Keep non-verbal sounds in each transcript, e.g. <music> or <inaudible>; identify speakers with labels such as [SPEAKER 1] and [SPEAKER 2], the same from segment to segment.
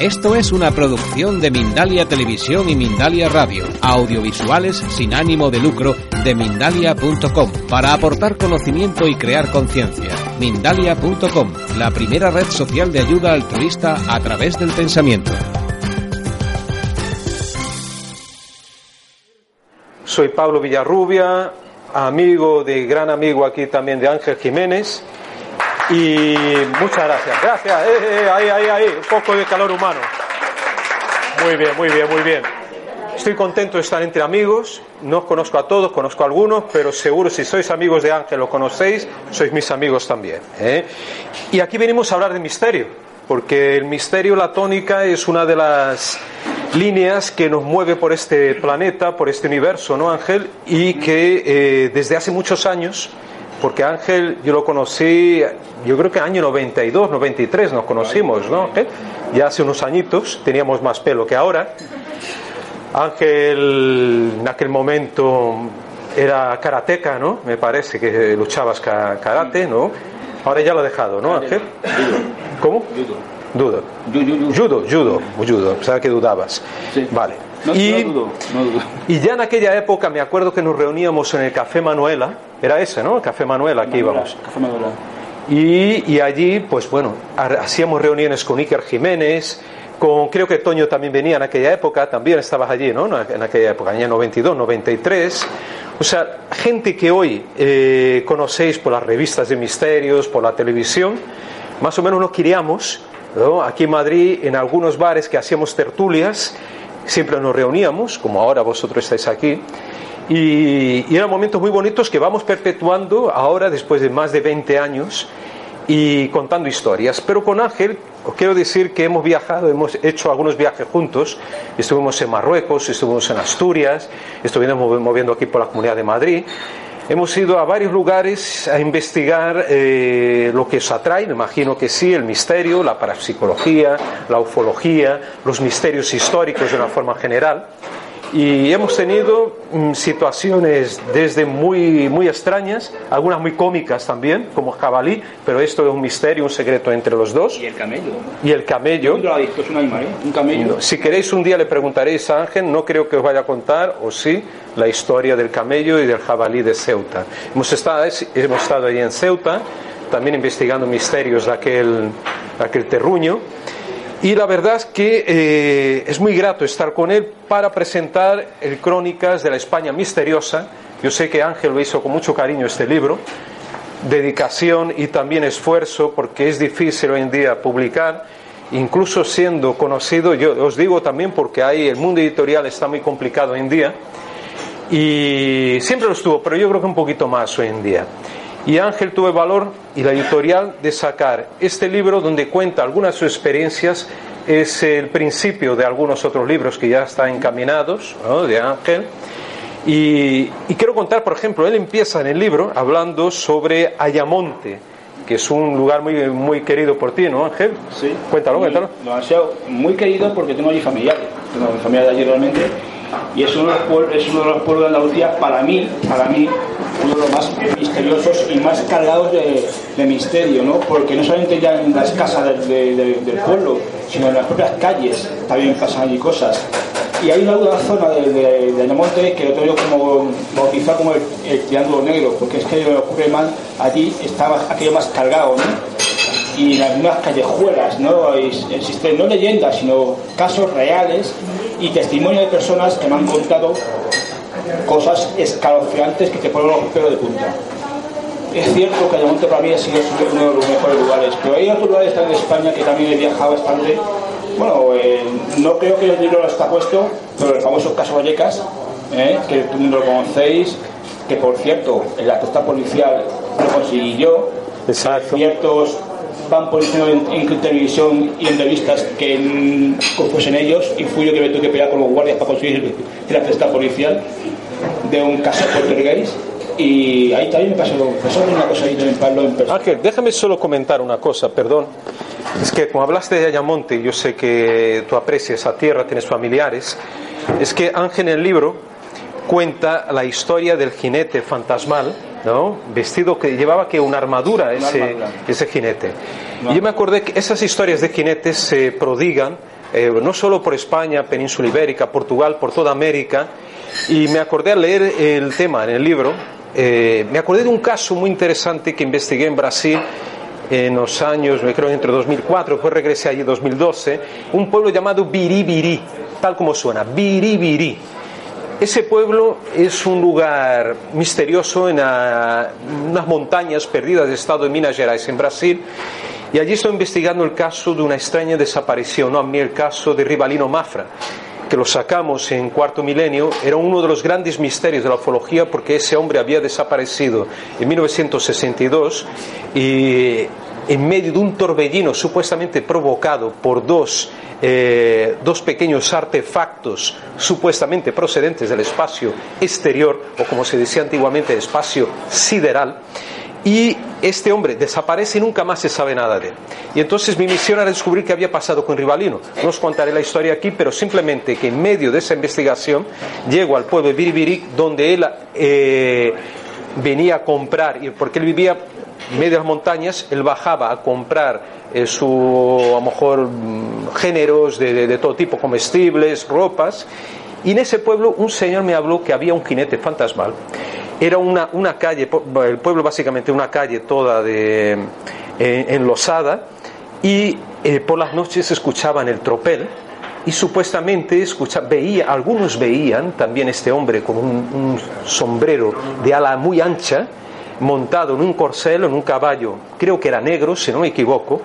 [SPEAKER 1] Esto es una producción de Mindalia Televisión y Mindalia Radio, audiovisuales sin ánimo de lucro de mindalia.com, para aportar conocimiento y crear conciencia. Mindalia.com, la primera red social de ayuda altruista a través del pensamiento.
[SPEAKER 2] Soy Pablo Villarrubia, amigo de gran amigo aquí también de Ángel Jiménez. Y muchas gracias. Gracias. Eh, eh, ahí, ahí, ahí. Un poco de calor humano. Muy bien, muy bien, muy bien. Estoy contento de estar entre amigos. No os conozco a todos, conozco a algunos, pero seguro si sois amigos de Ángel o conocéis, sois mis amigos también. ¿eh? Y aquí venimos a hablar de misterio, porque el misterio, la tónica, es una de las líneas que nos mueve por este planeta, por este universo, ¿no, Ángel? Y que eh, desde hace muchos años porque Ángel yo lo conocí, yo creo que año 92, 93 nos conocimos, ¿no? Ya hace unos añitos, teníamos más pelo que ahora. Ángel en aquel momento era karateca, ¿no? Me parece que luchabas karate, ¿no? Ahora ya lo ha dejado, ¿no, Ángel? ¿Cómo? Dudo. Judo, judo, judo. Pensaba que dudabas. Vale. Y, y ya en aquella época me acuerdo que nos reuníamos en el Café Manuela, era ese, ¿no? El Café Manuela, aquí íbamos.
[SPEAKER 3] Café Manuela.
[SPEAKER 2] Y, y, allí, pues bueno, hacíamos reuniones con Iker Jiménez, con, creo que Toño también venía en aquella época, también estabas allí, ¿no? En aquella época, año 92, 93. O sea, gente que hoy eh, conocéis por las revistas de misterios, por la televisión, más o menos nos queríamos, ¿no? Aquí en Madrid, en algunos bares que hacíamos tertulias, siempre nos reuníamos, como ahora vosotros estáis aquí, y, eran momentos muy bonitos que vamos perpetuando ahora después de más de 20 años y contando historias. Pero con Ángel, os quiero decir que hemos viajado, hemos hecho algunos viajes juntos. Estuvimos en Marruecos, estuvimos en Asturias, estuvimos moviendo aquí por la Comunidad de Madrid. Hemos ido a varios lugares a investigar eh, lo que os atrae, me imagino que sí, el misterio, la parapsicología, la ufología, los misterios históricos de una forma general. Y hemos tenido mm, situaciones desde muy, muy extrañas, algunas muy cómicas también, como jabalí, pero esto es un misterio, un secreto entre los dos.
[SPEAKER 3] Y el camello.
[SPEAKER 2] Y el camello.
[SPEAKER 3] Es un animal, ¿eh? Un camello.
[SPEAKER 2] Si queréis un día le preguntaréis a Ángel, no creo que os vaya a contar, o sí, la historia del camello y del jabalí de Ceuta. Hemos estado, hemos estado ahí en Ceuta, también investigando misterios de aquel, de aquel terruño. Y la verdad es que eh, es muy grato estar con él para presentar el Crónicas de la España Misteriosa. Yo sé que Ángel lo hizo con mucho cariño este libro, dedicación y también esfuerzo, porque es difícil hoy en día publicar, incluso siendo conocido, yo os digo también porque hay, el mundo editorial está muy complicado hoy en día, y siempre lo estuvo, pero yo creo que un poquito más hoy en día. Y Ángel tuvo el valor y la editorial de sacar este libro donde cuenta algunas de sus experiencias. Es el principio de algunos otros libros que ya están encaminados ¿no? de Ángel. Y, y, quiero contar, por ejemplo, él empieza en el libro hablando sobre Ayamonte, que es un lugar muy, muy querido por ti, ¿no, Ángel?
[SPEAKER 3] Sí.
[SPEAKER 2] Cuéntalo,
[SPEAKER 3] muy,
[SPEAKER 2] cuéntalo.
[SPEAKER 3] Demasiado, muy querido porque tengo allí familiares. Tengo mi familia de allí realmente. Y es uno, de los pueblos, es uno de los pueblos de Andalucía, para mí, para mí, uno de los más misteriosos y más cargados de, misterio, ¿no? Porque no solamente ya en las casas de, de, del pueblo, sino en las propias calles también pasan allí cosas. Y hay una, zona de, de, de Ayamonte que lo tengo como bautizado como el, el, Triángulo Negro, porque es que lo ocurre mal, allí estaba aquello más cargado, ¿no? Y en algunas callejuelas, ¿no? Existen no leyendas, sino casos reales y testimonios de personas que me han contado cosas escalofriantes que te ponen los pelos de punta. Es cierto que Ayamonte para mí ha sido uno de los mejores lugares, pero hay otros lugares en España que también he viajado bastante. Bueno, eh, no creo que el libro lo está puesto, pero el famoso caso Vallecas, eh, que el mundo lo conocéis, que por cierto, en la costa policial lo conseguí yo.
[SPEAKER 2] Exacto.
[SPEAKER 3] Ciertos van poniendo en, en televisión y en revistas que mm, fuesen ellos y fui yo que me tuve que pelear con los guardias para conseguir la fiesta policial de un caso poltergeist y ahí también me pasó, pasó una cosa ahí también Pablo en persona.
[SPEAKER 2] Ángel, déjame solo comentar una cosa, perdón. Es que como hablaste de Ayamonte, yo sé que tú aprecias esa tierra, tienes familiares. Es que Ángel en el libro cuenta la historia del jinete fantasmal, ¿no? Vestido que llevaba que una armadura ese,
[SPEAKER 3] armadura.
[SPEAKER 2] ese jinete. Y yo me acordé que esas historias de jinetes se prodigan eh, no solo por España, península ibérica, Portugal, por toda América. Y me acordé al leer el tema en el libro, eh, me acordé de un caso muy interesante que investigué en Brasil en los años, me creo entre 2004, después regresé allí en 2012, un pueblo llamado Biribiri, tal como suena, Biribiri. Ese pueblo es un lugar misterioso en unas montañas perdidas del estado de Minas Gerais, en Brasil, y allí estoy investigando el caso de una extraña desaparición, no a mí el caso de Rivalino Mafra, que lo sacamos en cuarto milenio, era uno de los grandes misterios de la ufología porque ese hombre había desaparecido en 1962 y en medio de un torbellino supuestamente provocado por dos, eh, dos pequeños artefactos supuestamente procedentes del espacio exterior, o como se decía antiguamente, espacio sideral, y este hombre desaparece y nunca más se sabe nada de él. Y entonces mi misión era descubrir qué había pasado con Rivalino. No os contaré la historia aquí, pero simplemente que en medio de esa investigación llego al pueblo de Biribiri, donde él eh, venía a comprar, porque él vivía las montañas, él bajaba a comprar eh, su, a lo mejor, mm, géneros de, de- todo tipo, comestibles, ropas, y en ese pueblo un señor me habló que había un jinete fantasmal. Era una, una calle, el pueblo básicamente una calle toda de, eh, enlosada, y eh, por las noches escuchaban el tropel, y supuestamente escucha, veía, algunos veían también este hombre con un sombrero de ala muy ancha, montado en un corcel, en un caballo, creo que era negro, si no me equivoco,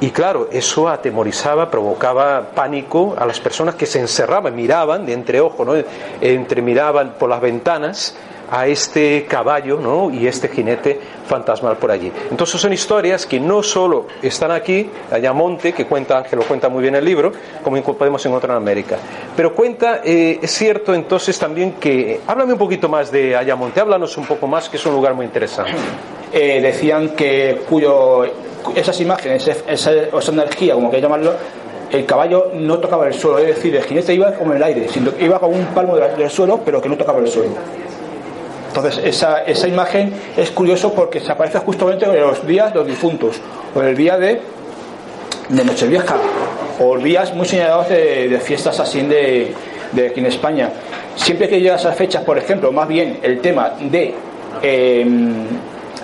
[SPEAKER 2] y claro, eso atemorizaba, provocaba pánico a las personas que se encerraban, miraban de entre ojos, ¿no? entre miraban por las ventanas a este caballo ¿no? y este jinete fantasmal por allí. Entonces son historias que no solo están aquí, Ayamonte, que cuenta, que lo cuenta muy bien el libro, como podemos encontrar en América, pero cuenta, eh, es cierto entonces también que, háblame un poquito más de Ayamonte, háblanos un poco más, que es un lugar muy interesante. <clears throat>
[SPEAKER 3] Eh, decían que cuyo esas imágenes, esa, esa energía, como que llamarlo, el caballo no tocaba el suelo, es decir, el jinete iba como en el aire, iba con un palmo de- del suelo, pero que no tocaba el suelo. Entonces, esa, esa imagen es curioso porque se aparece justamente en los días de los difuntos, o en el día de, de Nochevieja, o días muy señalados de, fiestas así de, de aquí en España. Siempre que llega a esas fechas, por ejemplo, más bien el tema de em,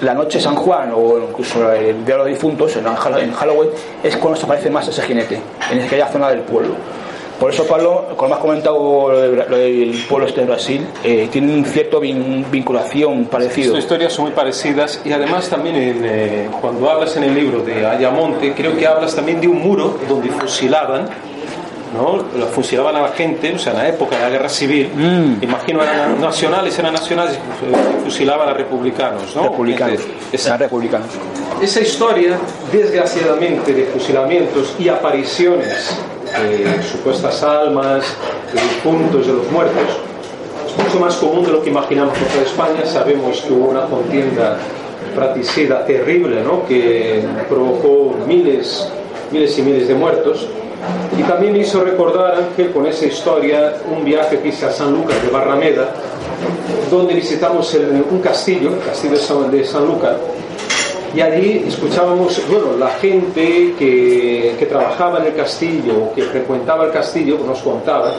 [SPEAKER 3] la noche San Juan o incluso el Día de los Difuntos, en Halloween, es cuando se aparece más ese jinete, en aquella zona del pueblo. Por eso, Pablo, como has comentado lo, de- lo del pueblo este de Brasil, eh, tiene un cierto vin- vinculación parecido.
[SPEAKER 2] Sus historias son muy parecidas y además también en, eh, cuando hablas en el libro de Ayamonte, creo que hablas también de un muro donde fusilaban, ¿no? La fusilaban a la gente, o sea, en la época de la guerra civil, imagino eran nacionales, eran nacionales y fusilaban a republicanos, ¿no?
[SPEAKER 3] Republicanos.
[SPEAKER 2] Esa-
[SPEAKER 3] Eran republicanos.
[SPEAKER 2] esa historia, desgraciadamente, de fusilamientos y apariciones de supuestas almas, de difuntos, de los muertos, es mucho más común de lo que imaginamos por toda España. Sabemos que hubo una contienda fratricida terrible, ¿no? que provocó miles, miles y miles de muertos. Y también me hizo recordar, Ángel, con esa historia, un viaje que hice a San Lucas de Barrameda, donde visitamos un castillo, el castillo de San, de San Lucas, y allí escuchábamos, bueno, la gente que, que trabajaba en el castillo, que frecuentaba el castillo, nos contaba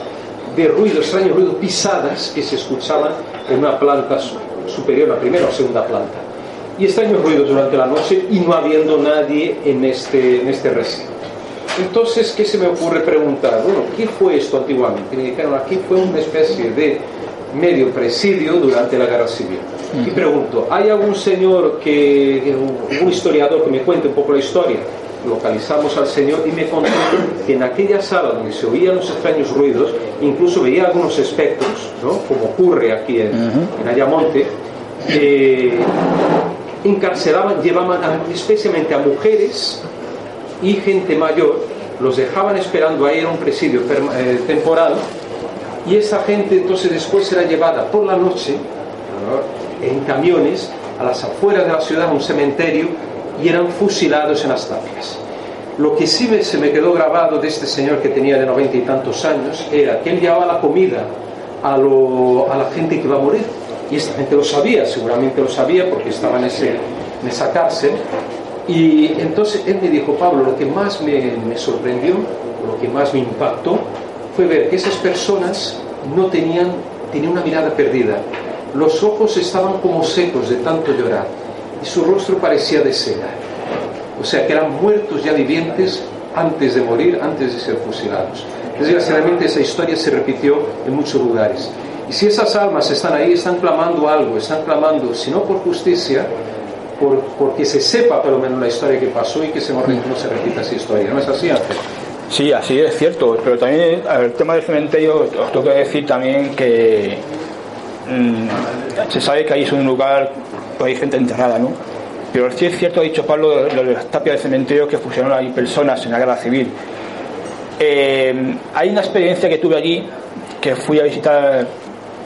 [SPEAKER 2] de ruido, extraño ruido, pisadas que se escuchaban en una planta su- superior, la primera o segunda planta. Y extraños ruidos durante la noche y no habiendo nadie en este, en este recinto. Entonces, ¿qué se me ocurre preguntar? Bueno, ¿qué fue esto antiguamente? Me dijeron, aquí fue una especie de medio presidio durante la guerra civil. Y pregunto, ¿hay algún señor que, un historiador que me cuente un poco la historia? Localizamos al señor y me contó que en aquella sala donde se oían los extraños ruidos, incluso veía algunos espectros, ¿no? como ocurre aquí en, en Ayamonte, eh, encarcelaban, llevaban a- especialmente a mujeres y gente mayor, los dejaban esperando ahí, era un presidio eh, temporal, y esa gente entonces después era llevada por la noche en camiones a las afueras de la ciudad, a un cementerio, y eran fusilados en las tapias. Lo que sí se me quedó grabado de este señor que tenía de noventa y tantos años era que él llevaba la comida a, a la gente que iba a morir. Y esta gente lo sabía, seguramente lo sabía porque estaba en, ese, en esa cárcel. Y entonces él me dijo, Pablo, lo que más me, me sorprendió, lo que más me impactó, fue ver que esas personas no tenían, tenían una mirada perdida. Los ojos estaban como secos de tanto llorar y su rostro parecía de seda. O sea que eran muertos ya vivientes antes de morir, antes de ser fusilados. Desgraciadamente esa historia se repitió en muchos lugares. Y si esas almas están ahí, están clamando algo, están clamando, si no por justicia, por, porque se sepa por lo menos la historia que pasó y que se no, se repita esa historia. ¿No es así, Ángel?
[SPEAKER 3] Sí, así es cierto, pero también el tema del cementerio, os tengo que decir también que mm, se sabe que ahí es un lugar, hay gente enterrada, ¿no? Pero sí es cierto, ha dicho Pablo, lo de las tapias del cementerio que fusionaron ahí personas en la guerra civil. Eh, hay una experiencia que tuve allí, que fui a visitar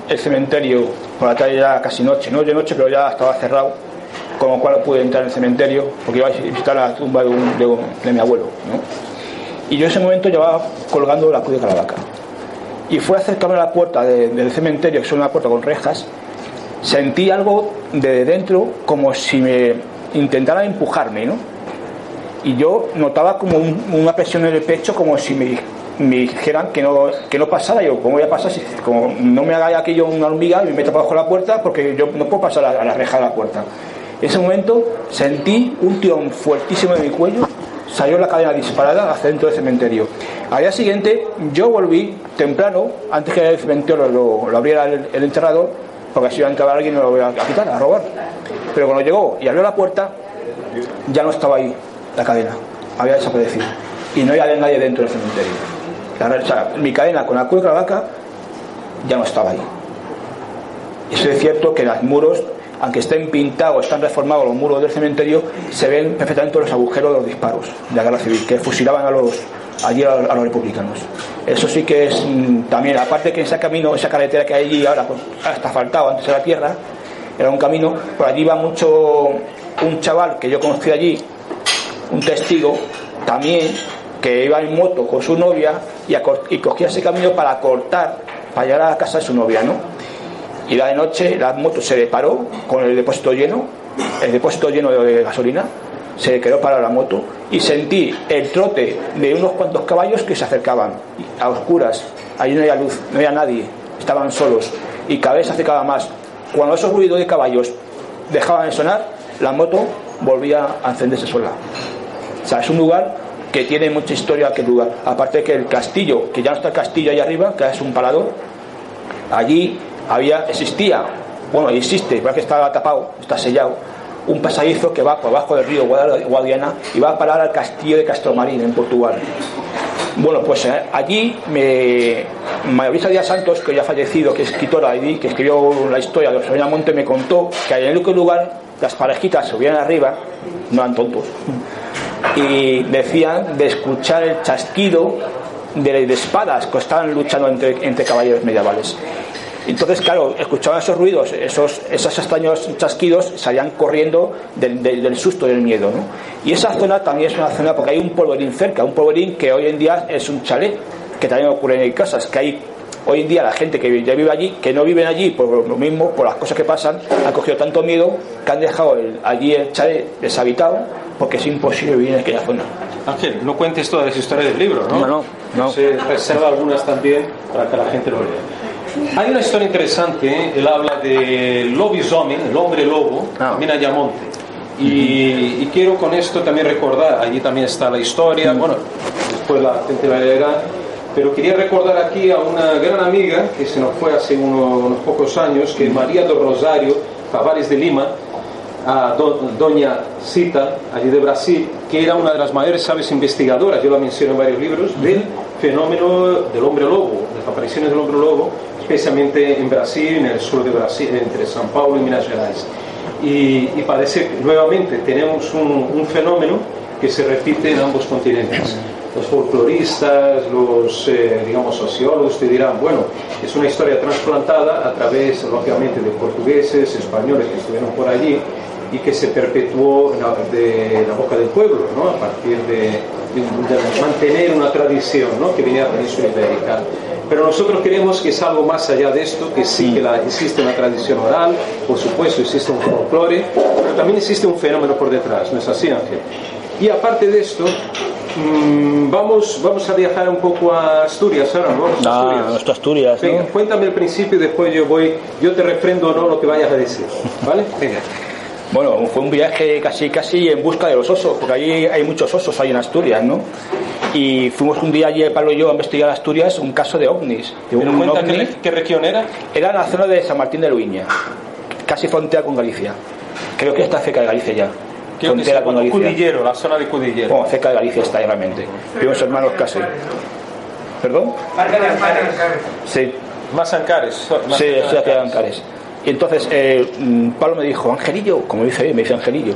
[SPEAKER 3] el cementerio por la tarde ya casi noche, no de noche, pero ya estaba cerrado, con lo cual pude entrar en el cementerio, porque iba a visitar la tumba de, de, mi abuelo. Y yo en ese momento llevaba colgando la cruz de Caravaca. Y fue a acercarme a la puerta del cementerio, que es una puerta con rejas, sentí algo de dentro como si me intentara empujarme, ¿no? Y yo notaba como una presión en el pecho, como si me, me, dijeran que no, que no pasara. Yo, ¿cómo voy a pasar? Si, como no me haga aquello una hormiga y me meta bajo la puerta, porque yo no puedo pasar a, la reja de la puerta. En ese momento sentí un tirón fuertísimo en mi cuello, salió la cadena disparada hacia dentro del cementerio. Al día siguiente, yo volví temprano, antes que el cementerio lo, abriera el, el enterrador, porque si iba a entrar alguien me lo voy a quitar, a robar. Pero cuando llegó y abrió la puerta, ya no estaba ahí la cadena, había desaparecido. Y no había nadie dentro del cementerio. mi cadena con la la vaca ya no estaba ahí. Eso es cierto que en los muros, aunque estén pintados, están reformados los muros del cementerio, se ven perfectamente los agujeros de los disparos de la guerra civil, que fusilaban a los, allí a, los republicanos. Eso sí que es mm, también, aparte que ese camino, esa carretera que hay allí ahora pues, está faltado antes de la tierra, era un camino, por allí iba mucho un chaval que yo conocí allí, un testigo, también, que iba en moto con su novia y, y cogía ese camino para cortar, para llegar a la casa de su novia, ¿no? Y la de noche la moto se le paró con el depósito lleno, el depósito lleno de gasolina, se quedó para la moto y sentí el trote de unos cuantos caballos que se acercaban a oscuras. Allí no había luz, no había nadie, estaban solos y cada vez se acercaba más. Cuando esos ruidos de caballos dejaban de sonar, la moto volvía a encenderse sola. O sea, es un lugar que tiene mucha historia aquel lugar. Aparte que el castillo, que ya no está el castillo ahí arriba, que es un parador, allí había, existía, bueno, existe, que está tapado, está sellado, un pasadizo que va por abajo del río Guadiana y va a parar al castillo de Castromarín en Portugal. Bueno, pues eh, allí me, María Díaz Santos, que ya ha fallecido, que es escritora allí, que escribió la historia de José Monte, me contó que en el lugar las parejitas subían arriba, no eran tontos, y decían de escuchar el chasquido de, espadas que estaban luchando entre caballeros medievales. Entonces, claro, escuchaban esos ruidos, esos, esos extraños chasquidos, salían corriendo del, del, susto, del miedo. ¿no? Y esa zona también es una zona, porque hay un polvorín cerca, un polvorín que hoy en día es un chalet, que también ocurre en casas, que hay hoy en día la gente que ya vive allí, que no viven allí por lo mismo, por las cosas que pasan, han cogido tanto miedo que han dejado allí el chalet deshabitado porque es imposible vivir en aquella zona.
[SPEAKER 2] Ángel, no cuentes todas las historias del libro, ¿no?
[SPEAKER 3] No, no. no.
[SPEAKER 2] Se reserva algunas también para que la gente lo lea. Hay una historia interesante, ¿eh? él habla de lobisoming, el hombre lobo, ah. también Y, y, quiero con esto también recordar, allí también está la historia, bueno, después la gente la leerá, pero quería recordar aquí a una gran amiga que se nos fue hace unos, pocos años, que es María do Rosario Tavares de Lima, a doña Cita, allí de Brasil, que era una de las mayores sabes investigadoras, yo la menciono en varios libros, del fenómeno del hombre lobo, de las apariciones del hombre lobo, especialmente en Brasil, en el sur de Brasil, entre São Paulo y Minas Gerais. Y, parece que nuevamente tenemos un, fenómeno que se repite en ambos continentes. Los folcloristas, los eh, digamos sociólogos te dirán, bueno, es una historia trasplantada a través, lógicamente, de portugueses, españoles que estuvieron por allí y que se perpetuó de la boca del pueblo, ¿no? a partir de, de, mantener una tradición ¿no? que venía de la península ibérica. Pero nosotros creemos que es algo más allá de esto, que sí que la, existe una tradición oral, por supuesto existe un folclore, pero también existe un fenómeno por detrás, ¿no es así, Ángel? Y aparte de esto, mmm, vamos, vamos a viajar un poco a Asturias ahora, ¿no?
[SPEAKER 3] Asturias. Ah, nuestra Asturias.
[SPEAKER 2] Venga, cuéntame el principio y después yo voy, yo te refrendo o no lo que vayas a decir, ¿vale? Venga.
[SPEAKER 3] Bueno, fue un viaje casi casi en busca de los osos, porque allí hay muchos osos ahí en Asturias, ¿no? Y fuimos un día allí, Pablo y yo, a investigar Asturias un caso de ovnis. De
[SPEAKER 2] un, cuenta ovni, qué, qué, región era?
[SPEAKER 3] Era en la zona de San Martín de Luiña, casi frontera con Galicia. Creo que está cerca de Galicia ya.
[SPEAKER 2] Creo frontera que con Galicia. Cudillero, la zona de Cudillero.
[SPEAKER 3] Bueno, cerca de Galicia está realmente. Vimos hermanos casi. ¿Perdón? Sí.
[SPEAKER 2] Más Ancares.
[SPEAKER 3] Más sí, estoy aquí en Ancares. Y entonces eh, Pablo me dijo, Angelillo, como dice él, me dice Angelillo,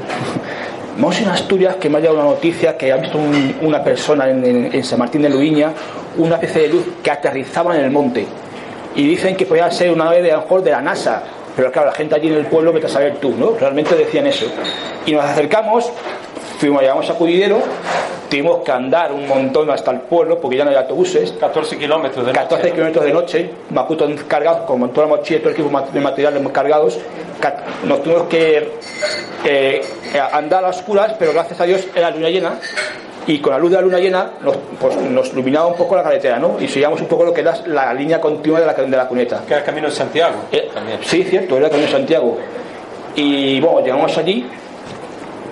[SPEAKER 3] <laughs> vamos en Asturias que me ha llegado una noticia que ha visto un, una persona en, San Martín de Luiña, una especie de luz que aterrizaba en el monte. Y dicen que podía ser una nave de, a de la NASA. Pero claro, la gente allí en el pueblo, vete a saber tú, ¿no? Realmente decían eso. Y nos acercamos, fuimos, llegamos a Cudillero, tuvimos que andar un montón hasta el pueblo porque ya no hay autobuses.
[SPEAKER 2] 14 kilómetros de
[SPEAKER 3] 14
[SPEAKER 2] noche.
[SPEAKER 3] kilómetros de noche, Maputo cargado, con toda la mochila, todo el equipo de materiales cargados. Nos tuvimos que eh, andar a las oscuras, pero gracias a Dios era luna llena. Y con la luz de la luna llena nos, pues, nos iluminaba un poco la carretera, ¿no? Y seguíamos un poco lo que era la línea continua de la, de la cuneta.
[SPEAKER 2] Que era el camino de Santiago.
[SPEAKER 3] Eh, sí, cierto, era el camino de Santiago. Y bueno, llegamos allí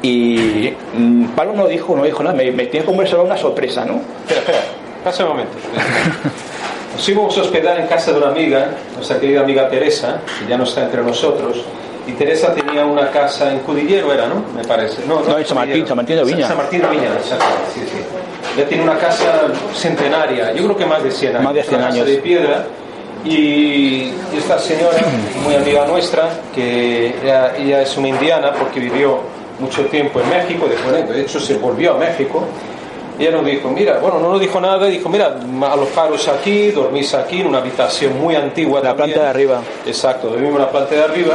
[SPEAKER 3] y mmm, Pablo no dijo, no dijo nada, me, me tiene como una sorpresa, ¿no?
[SPEAKER 2] Espera, espera, pasa un momento. <laughs> Nos íbamos a hospedar en casa de una amiga, nuestra querida amiga Teresa, que ya no está entre nosotros. Y Teresa tenía una casa en Cudillero, era, ¿no? Me parece.
[SPEAKER 3] No, no, no en San Martín, San Martín de Viña.
[SPEAKER 2] San Martín de Viña, exacto. Sí, sí. Ella tiene una casa centenaria, yo creo que más de 100 años.
[SPEAKER 3] Más de 100
[SPEAKER 2] una
[SPEAKER 3] años.
[SPEAKER 2] Casa de piedra. Y esta señora, muy amiga nuestra, que ella, ella es una indiana porque vivió mucho tiempo en México, después, de hecho se volvió a México, y ella nos dijo, mira, bueno, no nos dijo nada, dijo, mira, alojaros aquí, dormís aquí en una habitación muy antigua.
[SPEAKER 3] La
[SPEAKER 2] también.
[SPEAKER 3] planta de arriba.
[SPEAKER 2] Exacto, dormimos en la planta de arriba,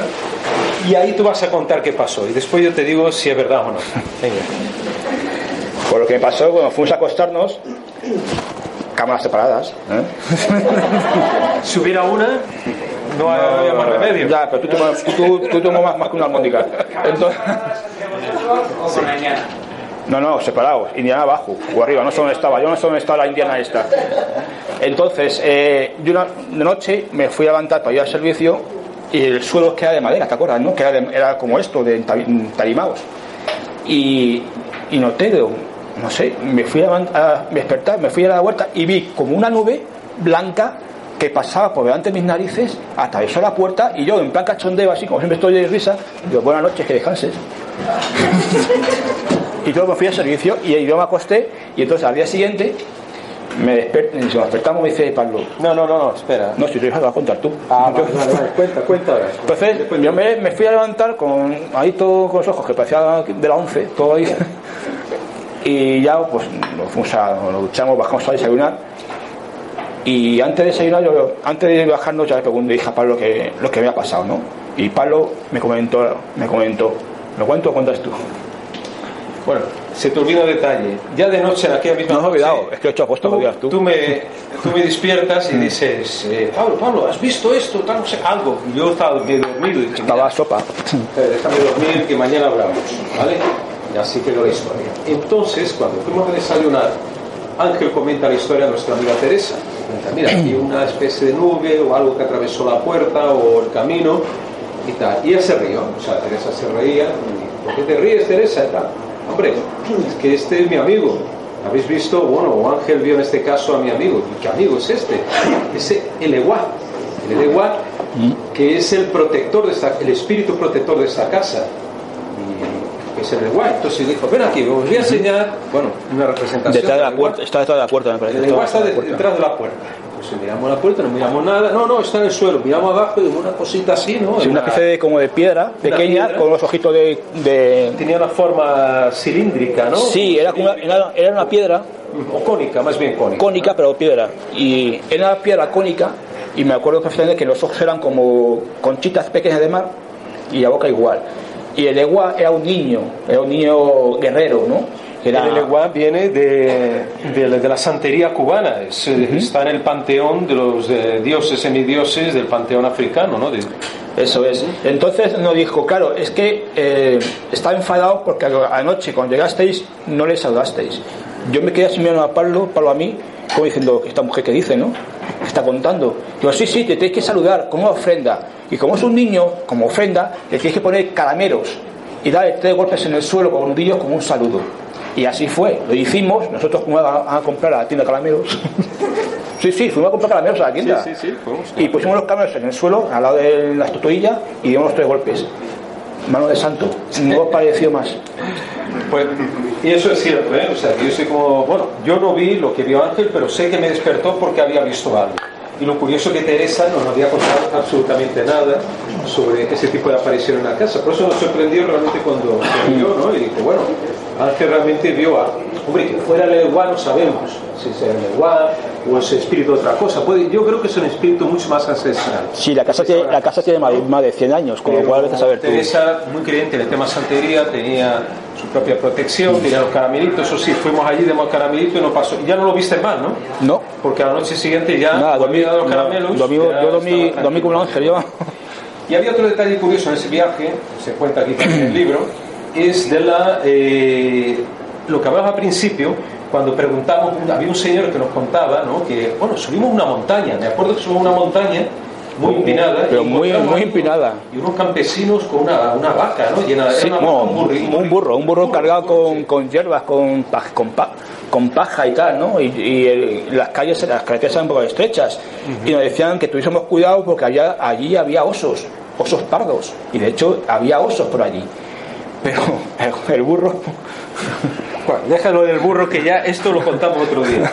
[SPEAKER 2] y ahí tú vas a contar qué pasó, y después yo te digo si es verdad o no. <laughs> Venga.
[SPEAKER 3] Por lo que me pasó, cuando fuimos a acostarnos, cámaras separadas. ¿eh? <laughs>
[SPEAKER 2] si hubiera una, no, había más remedio.
[SPEAKER 3] Ya, pero tú tomas, tú, tú, tomas más, más, que una armónica. Entonces... No, no, separados. Indiana abajo o arriba, no sé dónde estaba. Yo no sé dónde estaba la indiana esta. Entonces, eh, yo una, de noche me fui a levantar para ir al servicio y el suelo que era de madera, ¿te acuerdas? No? Que era, de, era como esto, de tarimados. Y, y noté, de, no sé, me fui a, a despertar, me fui a la huerta y vi como una nube blanca que pasaba por delante de mis narices, atravesó la puerta y yo en plan cachondeo, así como siempre estoy de risa, digo, buenas noches, que descanses. <laughs> y yo me fui al servicio y yo me acosté y entonces al día siguiente me desperté, nos despertamos me dice Pablo.
[SPEAKER 2] No, no, no, no, espera.
[SPEAKER 3] No, si te vas a contar tú.
[SPEAKER 2] Ah, vale, vale, vale. cuenta, cuenta
[SPEAKER 3] entonces Después yo me, me, fui a levantar con ahí todo con los ojos que parecía de la 11 todo ahí. <laughs> Y ya pues nos fuimos a, nos duchamos, bajamos a desayunar y antes de desayunar yo, antes de bajarnos ya le pregunté dije a Pablo que, lo que había pasado ¿no? y Pablo me comentó me comentó ¿lo cuento o cuentas tú?
[SPEAKER 2] Bueno, se te olvida un detalle. Ya de noche, en aquella misma
[SPEAKER 3] No, has olvidado, es que lo he hecho apuesto,
[SPEAKER 2] tú,
[SPEAKER 3] tú.
[SPEAKER 2] Tú, me, tú me despiertas y dices, eh, Pablo, Pablo, ¿has visto esto? Tal, no sé, algo. Y yo estaba medio dormido y dije,
[SPEAKER 3] estaba a sopa.
[SPEAKER 2] Déjame dormir que mañana hablamos, ¿vale? Y así quedó la historia. Entonces, cuando fuimos a desayunar, Ángel comenta la historia de nuestra amiga Teresa. Mira, aquí una especie de nube o algo que atravesó la puerta o el camino y tal. Y ella se rió, o sea, Teresa se reía. ¿Por qué te ríes, Teresa? Y tal hombre, es que este es mi amigo. ¿Habéis visto? Bueno, o Ángel vio en este caso a mi amigo. ¿Y qué amigo es este? Ese el Eguá. El Eguá, que es el protector de esta, el espíritu protector de esta casa. Que es el. Entonces dijo, ven aquí, os voy a enseñar, bueno, una representación.
[SPEAKER 3] Detrás de la puerta, está detrás de la puerta, me parece.
[SPEAKER 2] El está detrás de la puerta. Pues miramos la puerta, no miramos nada, no, no, está en el suelo, miramos abajo y una cosita así, ¿no?
[SPEAKER 3] Sí, una especie de, como de piedra pequeña
[SPEAKER 2] piedra.
[SPEAKER 3] con unos ojitos de, de-
[SPEAKER 2] Tenía una forma cilíndrica, ¿no?
[SPEAKER 3] Sí, era, como una, era, era una piedra
[SPEAKER 2] O cónica, más bien cónica.
[SPEAKER 3] cónica, pero piedra. Y era una piedra cónica y me acuerdo perfectamente que los ojos eran como conchitas pequeñas de mar y la boca igual. Y el Ewa era un niño, era un niño guerrero, ¿no? Era,
[SPEAKER 2] El Eguá viene de, de, de la santería cubana, es, está en el panteón de los eh, dioses, semidioses del panteón africano, ¿no? De-
[SPEAKER 3] Eso es. Entonces nos dijo, claro, es que eh, estaba enfadado porque anoche cuando llegasteis no le saludasteis. Yo me quedé así mirando a Pablo, Pablo a mí, como diciendo, esta mujer que dice, ¿no? ¿Qué está contando? Digo, sí, sí, te tenéis que saludar con una ofrenda. Y como es un niño, como ofrenda, le tienes que poner caramelos y darle tres golpes en el suelo con nudillos como un saludo. Y así fue, lo hicimos, nosotros fuimos a, a comprar a la tienda de caramelos. <laughs> sí, sí, fuimos a comprar caramelos a la tienda.
[SPEAKER 2] Sí, sí, sí, fuimos.
[SPEAKER 3] Y pusimos los caramelos en el suelo, al lado de la estatuilla, y dimos los tres golpes. Mano de santo, no os pareció más.
[SPEAKER 2] Pues, y eso es cierto, ¿eh? O sea, yo sé como, bueno, yo no vi lo que vio Ángel, pero sé que me despertó porque había visto algo. Y lo curioso que Teresa no nos había contado absolutamente nada sobre ese tipo de aparición en la casa. Por eso nos sorprendió realmente cuando se vio, ¿no? Y dijo, bueno, Ángel realmente vio a... Hombre, que fuera el Eguá no sabemos si es el Eguá o es espíritu de otra cosa. Puede, yo creo que es un espíritu mucho más ancestral.
[SPEAKER 3] Sí, la casa tiene, la casa tiene más, de 100 años, con lo cual vete a saber tú.
[SPEAKER 2] Teresa, muy creyente en el tema santería, tenía su propia protección, tenía los caramelitos, eso sí, fuimos allí, demos el caramelito y no pasó. Y ya no lo viste más, ¿no?
[SPEAKER 3] No,
[SPEAKER 2] Porque a la noche siguiente ya
[SPEAKER 3] nada, dormí,
[SPEAKER 2] los
[SPEAKER 3] no,
[SPEAKER 2] caramelos.
[SPEAKER 3] dormí-
[SPEAKER 2] ya
[SPEAKER 3] yo dormí, dormí como un ángel, yo.
[SPEAKER 2] Y había otro detalle curioso en ese viaje, se cuenta aquí también en el libro, es de la, eh, lo que hablamos al principio, cuando preguntamos, había un señor que nos contaba, ¿no? que, bueno, subimos una montaña, me acuerdo que subimos una montaña muy empinada.
[SPEAKER 3] Pero muy- muy empinada.
[SPEAKER 2] Y unos campesinos con una, una vaca, ¿no? Llena,
[SPEAKER 3] Sí,
[SPEAKER 2] una
[SPEAKER 3] bueno,
[SPEAKER 2] un burri-
[SPEAKER 3] un burro, un burro cargado con, con hierbas, con, pa- con, con paja y tal, ¿no? Y, y el- las calles, las carreteras eran un poco estrechas. Y nos decían que tuviésemos cuidado porque había, allí había osos, osos pardos. Y de hecho había osos por allí. Pero el, burro,
[SPEAKER 2] Bueno, déjalo del burro que ya esto lo contamos otro día.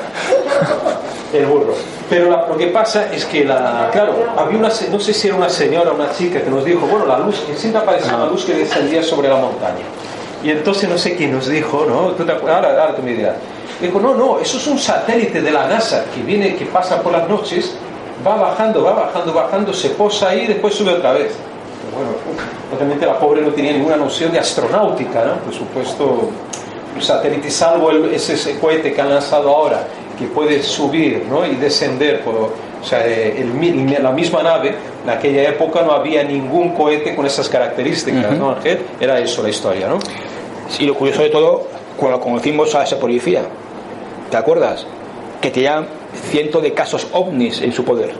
[SPEAKER 2] El burro. Pero la- lo que pasa es que, la, claro, había una, no sé si era una señora o una chica que nos dijo, bueno, la luz, siempre aparecía una luz que descendía sobre la montaña. Y entonces no sé quién nos dijo, ¿no? ¿Tú te ahora, ahora tú me dirás. Dijo, no, no, eso es un satélite de la NASA que viene, que pasa por las noches, va bajando, va bajando, bajando, se posa ahí y después sube otra vez. Bueno, obviamente la pobre no tenía ninguna noción de astronáutica, ¿no? Por supuesto, un satélite, salvo el- ese, ese cohete que han lanzado ahora, que puede subir ¿no? y descender, por, o sea, eh, el la misma nave, en aquella época no había ningún cohete con esas características, ¿no, Ángel? Era eso la historia, ¿no?
[SPEAKER 3] y lo curioso de todo, cuando conocimos a ese policía, ¿te acuerdas? Que tenía cientos de casos ovnis en su poder.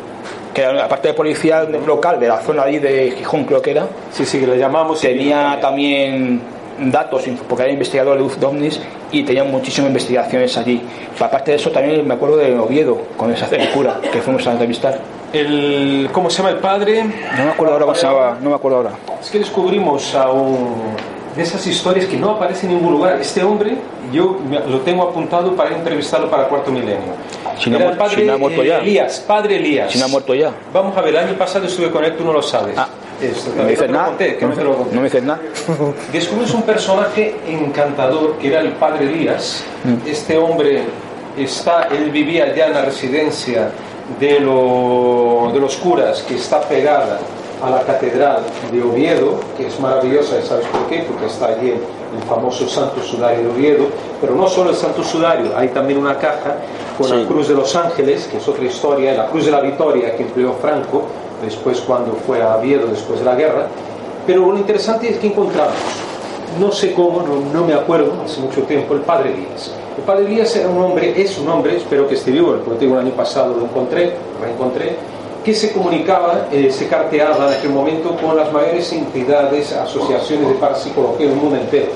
[SPEAKER 3] Que era, aparte de policía local de la zona ahí de Gijón, creo que era,
[SPEAKER 2] Sí, sí, que le llamamos.
[SPEAKER 3] tenía también datos, porque era investigador de luz de ovnis y tenía muchísimas investigaciones allí. Aparte de eso, también me acuerdo de Oviedo, con esa el cura que fuimos a entrevistar.
[SPEAKER 2] El, ¿Cómo se llama el padre?
[SPEAKER 3] No me acuerdo ahora cómo se llamaba, no me acuerdo ahora.
[SPEAKER 2] Es que descubrimos a un, de esas historias que no aparece en ningún lugar. Este hombre, yo lo tengo apuntado para entrevistarlo para Cuarto Milenio.
[SPEAKER 3] No ha
[SPEAKER 2] Era el
[SPEAKER 3] no ha muerto ya.
[SPEAKER 2] Elías, padre Elías.
[SPEAKER 3] No ha muerto ya.
[SPEAKER 2] Vamos a ver, el año pasado estuve con él, tú no lo sabes.
[SPEAKER 3] Ah.
[SPEAKER 2] Esto,
[SPEAKER 3] No me dices nada.
[SPEAKER 2] conté,
[SPEAKER 3] No
[SPEAKER 2] no conté.
[SPEAKER 3] me dices nada. <laughs>
[SPEAKER 2] Descubrimos un personaje encantador que era el padre Elías.
[SPEAKER 3] Mm.
[SPEAKER 2] Este hombre está, él vivía ya en la residencia de, lo- de los curas que está pegada a la catedral de Oviedo, que es maravillosa, ¿sabes por qué? Porque está allí el, el famoso Santo Sudario de Oviedo, pero no solo el Santo Sudario, hay también una caja con
[SPEAKER 3] Sí.
[SPEAKER 2] la Cruz de los Ángeles, que es otra historia, la Cruz de la Victoria que empleó Franco después cuando fue a Oviedo después de la guerra, pero lo interesante es que encontramos no sé cómo, no, no me acuerdo, hace mucho tiempo, el padre Elías. El padre Elías era un hombre, es un hombre, espero que esté vivo, porque digo, el año pasado lo encontré, lo reencontré, que se comunicaba, eh, se carteaba en aquel momento con las mayores entidades, asociaciones de parapsicología del mundo entero.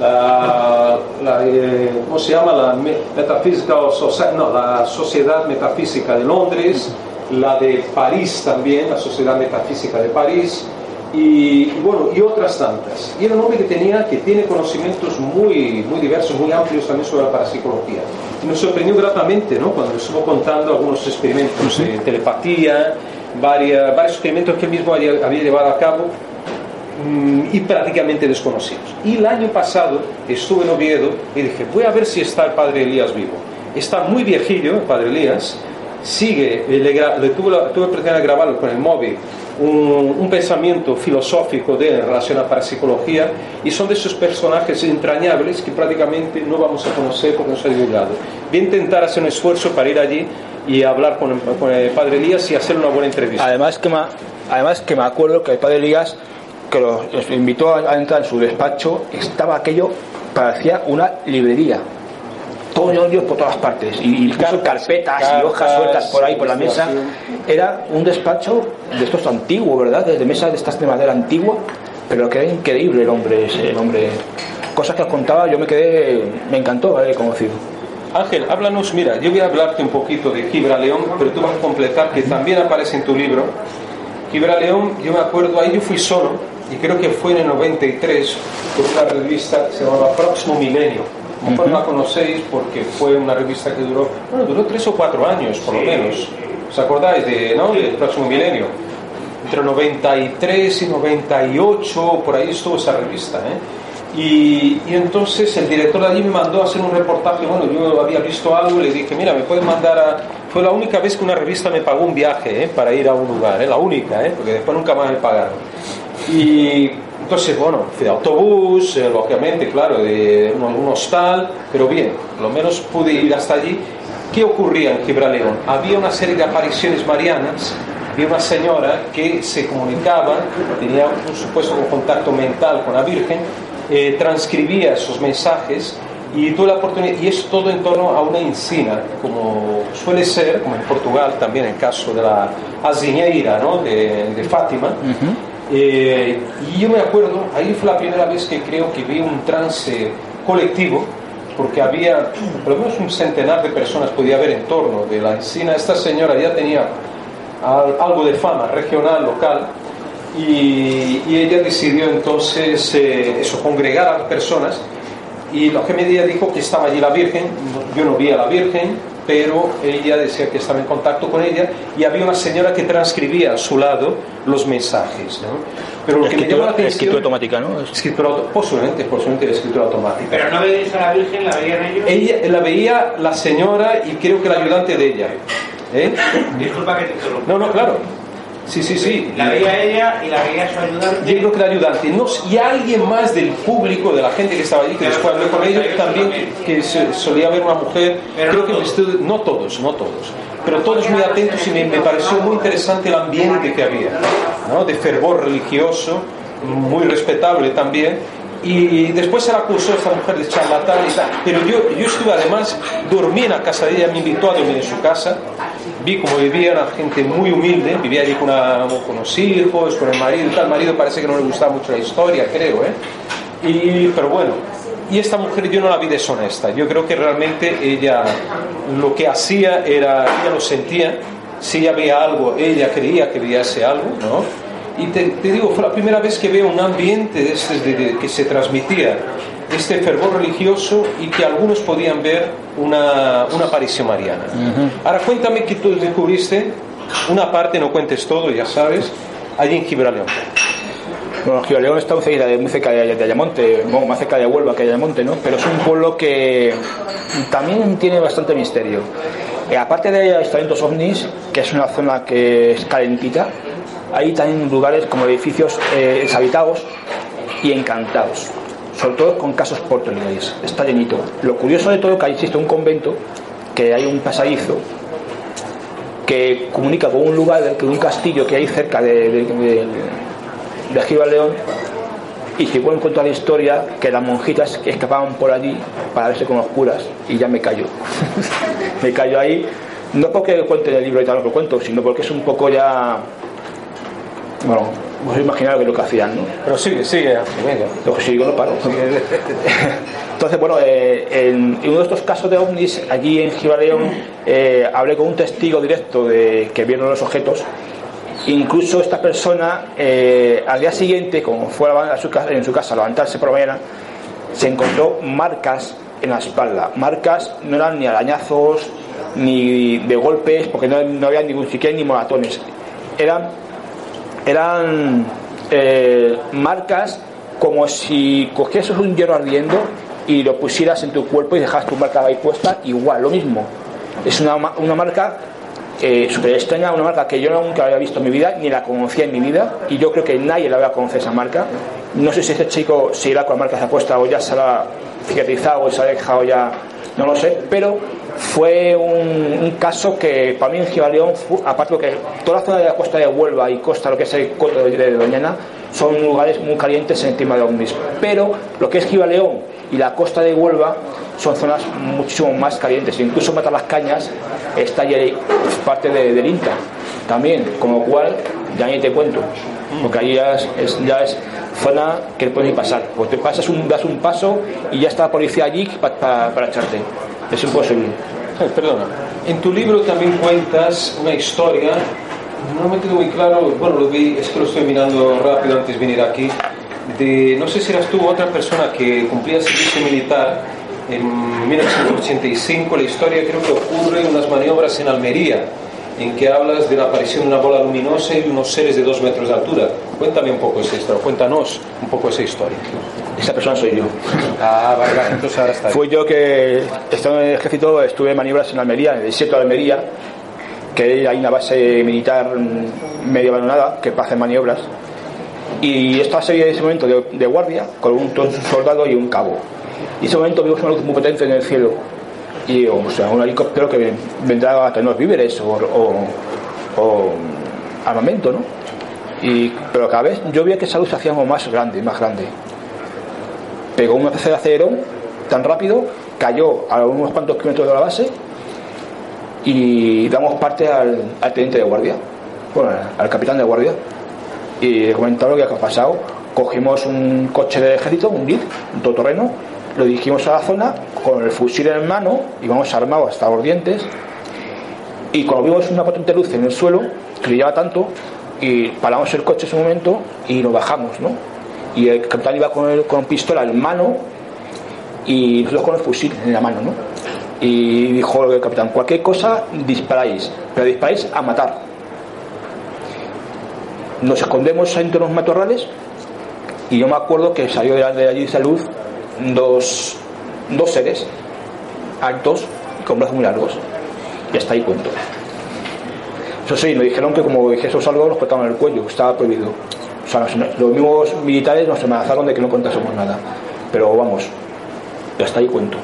[SPEAKER 2] La, la, eh, ¿Cómo se llama? La Me- Metaphysical Society, no, la Sociedad Metafísica de Londres, la de París también, la Sociedad Metafísica de París, y bueno, y otras tantas. Y era un hombre que tenía, que tiene conocimientos muy, muy diversos, muy amplios también sobre la parapsicología. Y nos sorprendió gratamente, ¿no? Cuando nos estuvo contando algunos experimentos de telepatía, varias, varios experimentos que él mismo había, había llevado a cabo mm, y prácticamente desconocidos. Y el año pasado estuve en Oviedo y dije, voy a ver si está el padre Elías vivo. Está muy viejillo, el padre Elías, sigue, le, le tuve, la, tuve la oportunidad de grabarlo con el móvil, un, pensamiento filosófico de en relación a parapsicología y son de esos personajes entrañables que prácticamente no vamos a conocer porque no se ha divulgado. Voy a intentar hacer un esfuerzo para ir allí y hablar con el, padre Elías y hacer una buena entrevista.
[SPEAKER 3] Además que me, además que me acuerdo que el padre Elías que los, los invitó a, a entrar en su despacho estaba aquello parecía una librería todos Dios por todas partes. Y, cartas, carpetas cartas, y hojas sueltas por ahí por la mesa. era un despacho de estos antiguos verdad desde mesas de estas de madera antigua. Pero que era increíble el hombre ese el hombre. Cosas que os contaba yo me quedé me encantó haberle conocido
[SPEAKER 2] Ángel, háblanos, mira, yo voy a hablarte un poquito de Gibra León, pero tú vas a completar que también aparece en tu libro. Gibra León, yo me acuerdo, ahí yo fui solo, y creo que fue en el 93, con una revista que se llamaba Próximo Milenio mejor la conocéis porque fue una revista que duró, bueno, duró tres o cuatro años por lo menos. ¿Os acordáis de, ¿no? del próximo milenio? Entre 93 y 98, por ahí estuvo esa revista. ¿eh? Y, y, entonces el director de allí me mandó a hacer un reportaje. Bueno, yo había visto algo y le dije, mira, me puedes mandar a. Fue la única vez que una revista me pagó un viaje ¿eh? para ir a un lugar, ¿eh? la única, ¿eh? porque después nunca más me pagaron. Y entonces, bueno, fui de autobús, eh, lógicamente, claro, de un, un, hostal, pero bien, por lo menos pude ir hasta allí. ¿Qué ocurría en Gibraleón? Había una serie de apariciones marianas, había una señora que se comunicaba, tenía un supuesto contacto mental con la Virgen, eh, transcribía esos mensajes y tuve la oportunidad, y es todo en torno a una encina, como suele ser, como en Portugal también, el caso de la aziñeira ¿no? de, de Fátima. Uh -huh. Eh, y yo me acuerdo, ahí fue la primera vez que creo que vi un trance colectivo, porque había por lo menos un centenar de personas podía haber en torno de la encina. Esta señora ya tenía algo de fama regional, local, y, y ella decidió entonces eh, eso, congregar a las personas. Y lo que me dijo que estaba allí la Virgen, yo no vi a la Virgen, pero ella decía que estaba en contacto con ella y había una señora que transcribía a su lado los mensajes. ¿no?
[SPEAKER 3] Pero lo que me llamó la atención. Escritura automática, ¿no?
[SPEAKER 2] Escritura, posiblemente, posiblemente la escritura automática.
[SPEAKER 4] Pero no veíais a la Virgen, la veían ellos.
[SPEAKER 2] Ella la veía la señora y creo que el ayudante de ella. ¿Eh?
[SPEAKER 4] Disculpa que te interrumpa.
[SPEAKER 2] No, no, claro. Sí, sí, sí.
[SPEAKER 4] La veía ella y la veía su ayudante.
[SPEAKER 2] Yo creo que el ayudante. No, y alguien más del público, de la gente que estaba allí, que después hablé con ellos, también que, que se, solía ver una mujer, pero creo no que vestido, no todos, no todos, pero todos muy atentos y me, me pareció muy interesante el ambiente que había, ¿no? de fervor religioso, muy respetable también, y después se la acusó esta mujer de charlatán y. Pero yo, yo estuve además, dormí en la casa de ella, me invitó a dormir en su casa, vi cómo vivía una gente muy humilde, vivía allí con, una, unos hijos, con el marido y tal. El marido parece que no le gustaba mucho la historia, creo, ¿eh? Y, pero bueno, y esta mujer yo no la vi deshonesta, yo creo que realmente ella lo que hacía era, ella lo sentía, si ella veía algo, ella creía que veía ese algo, ¿no? Y te, te, digo, fue la primera vez que veo un ambiente de este, de, de, que se transmitía este fervor religioso y que algunos podían ver una, una aparición mariana. Uh -huh. Ahora cuéntame que tú descubriste una parte, no cuentes todo, ya sabes, allí en Gibraleón.
[SPEAKER 3] Bueno, Gibraleón está muy cerca de, muy cerca de, de Ayamonte, bueno, más cerca de Huelva que Ayamonte, ¿no? Pero es un pueblo que también tiene bastante misterio. Eh, aparte de avistamientos ovnis, que es una zona que es calentita, hay también lugares como edificios eh, deshabitados y encantados, sobre todo con casos portugueses. Está llenito. Lo curioso de todo es que ahí existe un convento, que hay un pasadizo que comunica con un lugar, con un castillo que hay cerca de, de, de, Gibraleón y si puedo encontrar la historia que las monjitas escapaban por allí para verse con los curas y ya me callo <laughs> me callo ahí no porque cuente en el libro y tal lo cuento sino porque es un poco ya bueno, vos imaginar lo que hacían, ¿no?
[SPEAKER 2] Pero sigue, sigue, venga.
[SPEAKER 3] Lo que sigo lo paro. <laughs> Entonces, bueno, eh, en, en, uno de estos casos de ovnis, allí en Gibraleón, eh, hablé con un testigo directo de que vieron los objetos Incluso esta persona, eh, al día siguiente, como fue a su casa- en su casa a levantarse por la mañana, se encontró marcas en la espalda. Marcas no eran ni arañazos, ni de golpes, porque no, no había ningún siquiera ni moratones. Eran, eran eh, marcas como si cogieses un hierro ardiendo y lo pusieras en tu cuerpo y dejas tu marca ahí puesta, igual, lo mismo. Es una, una marca eh, súper extraña, una marca que yo nunca había visto en mi vida, ni la conocía en mi vida, y yo creo que nadie la había conocido esa marca. No sé si ese chico seguirá con la marca ha puesto o ya se la cicatrizado o se ha dejado ya, no lo sé, pero fue un, caso que para mí en Gibaleón, aparte de que toda la zona de la costa de Huelva y costa, lo que es el coto de, Doñana, son lugares muy calientes en clima de ovnis, pero lo que es Gibaleón y la costa de Huelva son zonas muchísimo más calientes, incluso Matar las Cañas está allí parte de- del INTA también, con lo cual ya ni te cuento, porque allí ya es, ya es zona que puedes pasar, pues te pasas un, das un paso y ya está la policía allí pa- pa- para echarte, es imposible.
[SPEAKER 2] Eh, perdona, en tu libro también cuentas una historia, no me quedó muy claro, bueno, lo vi, es que lo estoy mirando rápido antes de venir aquí, de, no sé si eras tú o otra persona que cumplía servicio militar en 1985, la historia creo que ocurre en unas maniobras en Almería, en que hablas de la aparición de una bola luminosa y unos seres de dos metros de altura. Cuéntame un poco esa historia, cuéntanos un poco esa historia.
[SPEAKER 3] Esa persona soy yo.
[SPEAKER 2] Ah, vale, vale, entonces ahora está.
[SPEAKER 3] Fui yo que, estando en el ejército, estuve en maniobras en Almería, en el desierto de Almería, que hay una base militar medio abandonada que hace maniobras. Y estaba serie en ese momento de, de guardia con un, soldado y un cabo. Y en ese momento vimos una luz muy potente en el cielo. Y, o sea, un helicóptero que ven- vendrá a tener víveres o, o- o armamento, ¿no? Y, pero cada vez yo veía que esa luz se hacía más grande, más grande pegó una especie de acelerón tan rápido, cayó a unos cuantos kilómetros de la base y damos parte al, teniente de guardia, bueno, al capitán de guardia. Y comentaba lo que había pasado. Cogimos un coche de ejército, un jeep, un todoterreno, lo dirigimos a la zona con el fusil en mano, íbamos armados hasta los dientes. Y cuando vimos una potente luz en el suelo, que brillaba tanto, y paramos el coche en ese momento y nos bajamos, ¿no? Y el capitán iba con, el, con pistola en mano y nosotros con el fusil en la mano, ¿no? Y dijo el capitán, cualquier cosa disparáis, pero disparáis a matar. Nos escondemos entre unos matorrales y yo me acuerdo que salió de de allí esa luz dos, dos seres altos con brazos muy largos. Y hasta ahí cuento. Eso sí, nos dijeron que como dijésemos algo nos cortaban el cuello, estaba prohibido. O sea, los mismos militares nos amenazaron de que no contásemos nada. Pero vamos, hasta ahí cuento.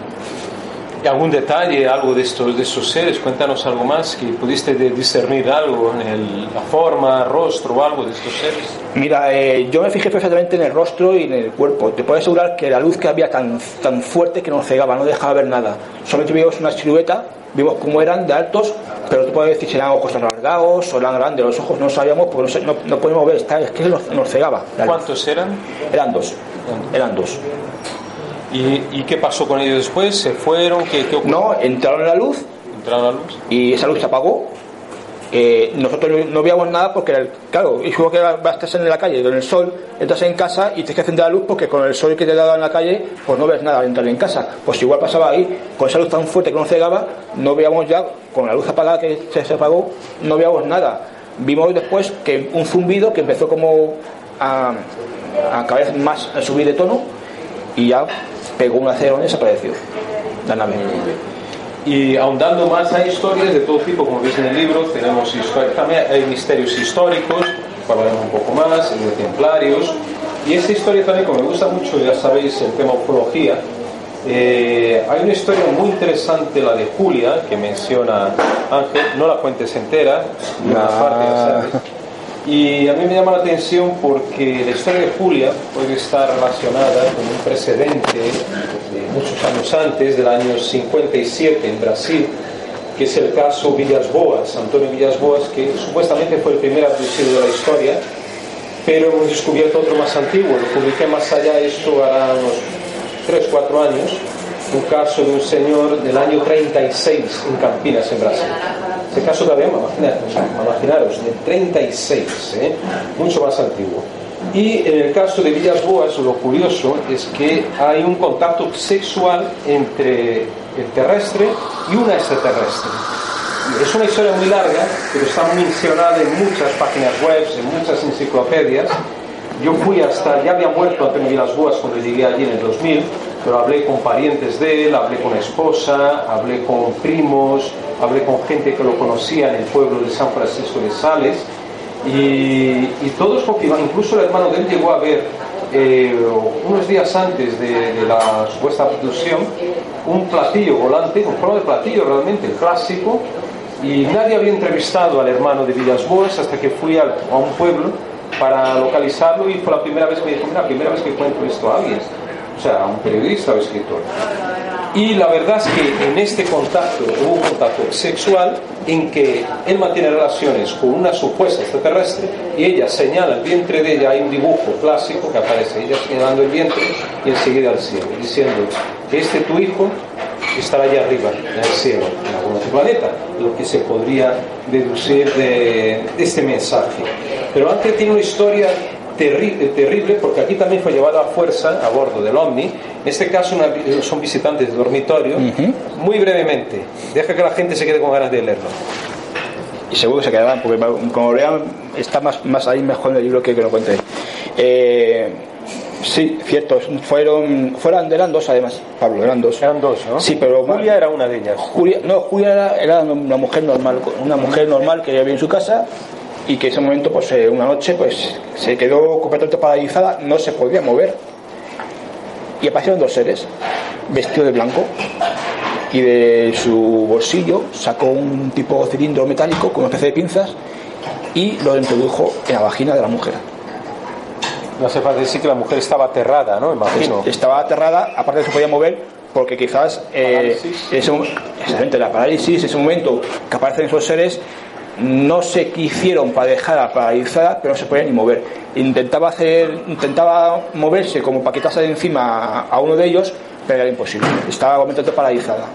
[SPEAKER 2] ¿Y algún detalle, algo de estos, de esos seres? Cuéntanos algo más, que pudiste discernir algo en el- la forma, rostro o algo de estos seres.
[SPEAKER 3] Mira, eh, yo me fijé perfectamente en el rostro y en el cuerpo. Te puedo asegurar que la luz que había tan, tan fuerte que nos cegaba, no dejaba ver nada. Solamente vimos una silueta, vimos cómo eran de altos, pero tú puedes decir si eran ojos alargados o eran grandes. Los ojos no sabíamos porque no, no, no podíamos ver, está- es que nos, nos cegaba.
[SPEAKER 2] ¿Cuántos eran?
[SPEAKER 3] Eran dos. Eran dos.
[SPEAKER 2] ¿Y, y qué pasó con ellos después? ¿Se fueron? ¿Qué, qué ocurrió?
[SPEAKER 3] No, entraron en la luz
[SPEAKER 2] ¿Entraron a la luz?
[SPEAKER 3] y esa luz se apagó. Eh, nosotros no- no veíamos nada porque, el- claro, es como que estás en la calle con el sol, entras en casa y tienes que encender la luz porque con el sol que te da en la calle, pues no ves nada al entrar en casa. Pues igual pasaba ahí, con esa luz tan fuerte que nos cegaba, no veíamos ya, con la luz apagada que se, apagó, no veíamos nada. Vimos después que un zumbido que empezó como a, a cada vez más a subir de tono y ya pegó un acero y desapareció la.
[SPEAKER 2] Y ahondando más hay historias de todo tipo, como veis en el libro, tenemos también hay misterios históricos, hablaremos un poco más, de templarios, y esta historia también, como me gusta mucho, ya sabéis, el tema ufología, eh, hay una historia muy interesante, la de Julia, que menciona Ángel, no la cuentes entera, una
[SPEAKER 3] No.
[SPEAKER 2] parte, sabes. Y a mí me llama la atención porque la historia de Julia puede estar relacionada con un precedente de muchos años antes, del año 57 en Brasil, que es el caso Villas Boas, Antonio Villas Boas, que supuestamente fue el primer abducido de la historia, pero hemos descubierto otro más antiguo, lo publiqué más allá, esto hará unos 3, 4 años, un caso de un señor del año 36 en Campinas, en Brasil. Ese caso todavía, imaginaros, de 36, ¿eh? mucho más antiguo. Y en el caso de Villas Boas, lo curioso es que hay un contacto sexual entre el terrestre y una extraterrestre. Es una historia muy larga, pero está mencionada en muchas páginas web, en muchas enciclopedias. Yo fui hasta, ya había muerto Antonio Villas Boas cuando llegué allí en el 2000, pero hablé con parientes de él, hablé con esposa, hablé con primos, hablé con gente que lo conocía en el pueblo de San Francisco de Sales y, todos confirman, incluso el hermano de él llegó a ver eh, unos días antes de, la supuesta abducción un platillo volante, un forma de platillo realmente, el clásico, y nadie había entrevistado al hermano de Villas Boas hasta que fui a, a un pueblo para localizarlo y fue la primera vez que me dijo, la primera vez que cuento esto a alguien o sea, un periodista o escritor. Y la verdad es que en este contacto hubo un contacto sexual en que él mantiene relaciones con una supuesta extraterrestre y ella señala el vientre de ella, hay un dibujo clásico que aparece ella señalando el vientre y enseguida al cielo, diciendo este tu hijo estará allá arriba, en el cielo, en algún otro planeta, lo que se podría deducir de, de este mensaje. Pero antes tiene una historia terrible, terrible porque aquí también fue llevado a fuerza a bordo del Omni. En este caso son visitantes de dormitorio. Muy brevemente, deja que la gente se quede con ganas de leerlo.
[SPEAKER 3] Y seguro que se quedarán, porque como lean, está más, más ahí mejor en el libro que que lo cuente. Eh, sí, cierto, fueron, fueron, eran dos además, Pablo, eran dos.
[SPEAKER 2] Eran dos, ¿no?
[SPEAKER 3] Sí, pero
[SPEAKER 2] Julia era una de ellas.
[SPEAKER 3] Julia, no, Julia era, era, una mujer normal, una mujer normal que vivía en su casa y que en ese momento, pues eh, una noche, pues se quedó completamente paralizada, no se podía mover. Y aparecieron dos seres, vestidos de blanco, y de su bolsillo sacó un tipo de cilindro metálico con una especie de pinzas y lo introdujo en la vagina de la mujer.
[SPEAKER 2] No hace falta decir que la mujer estaba aterrada, ¿no? Imagino.
[SPEAKER 3] Estaba aterrada, aparte de que se podía mover, porque quizás eh, ese, la parálisis, ese momento que aparecen esos seres, no sé qué hicieron para dejarla paralizada, pero no se podía ni mover. Intentaba hacer, intentaba moverse como para quitarse de encima a uno de ellos, pero era imposible. Estaba completamente paralizada.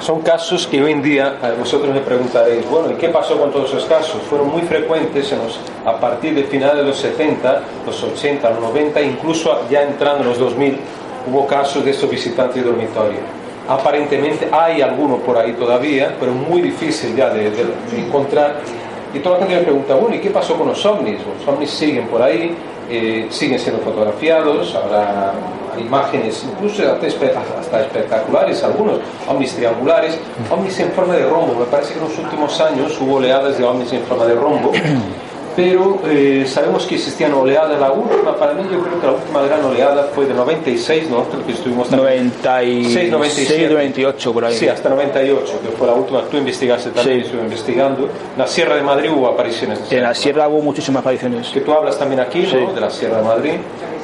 [SPEAKER 2] Son casos que hoy en día vosotros me preguntaréis, bueno, ¿y qué pasó con todos esos casos? Fueron muy frecuentes a partir del final de los 70, los 80, los 90, incluso ya entrando en los 2000, hubo casos de estos visitantes de dormitorio Aparentemente hay algunos por ahí todavía, pero muy difícil ya de, encontrar. Y toda la gente me pregunta, bueno, ¿y qué pasó con los ovnis? Los ovnis siguen por ahí, eh, siguen siendo fotografiados, habrá imágenes incluso hasta, espectaculares, algunos ovnis triangulares, ovnis en forma de rombo. Me parece que en los últimos años hubo oleadas de ovnis en forma de rombo pero eh, sabemos que existían oleadas. La última, para mí, yo creo que la última gran oleada fue de 96, ¿no? que estuvimos
[SPEAKER 3] 96, 97. 98, por ahí.
[SPEAKER 2] Sí, hasta 98, que fue la última. Tú investigaste también, estuve investigando. En la Sierra de Madrid hubo apariciones.
[SPEAKER 3] En la Sierra hubo muchísimas apariciones.
[SPEAKER 2] Que tú hablas también aquí, ¿no? De la Sierra de Madrid.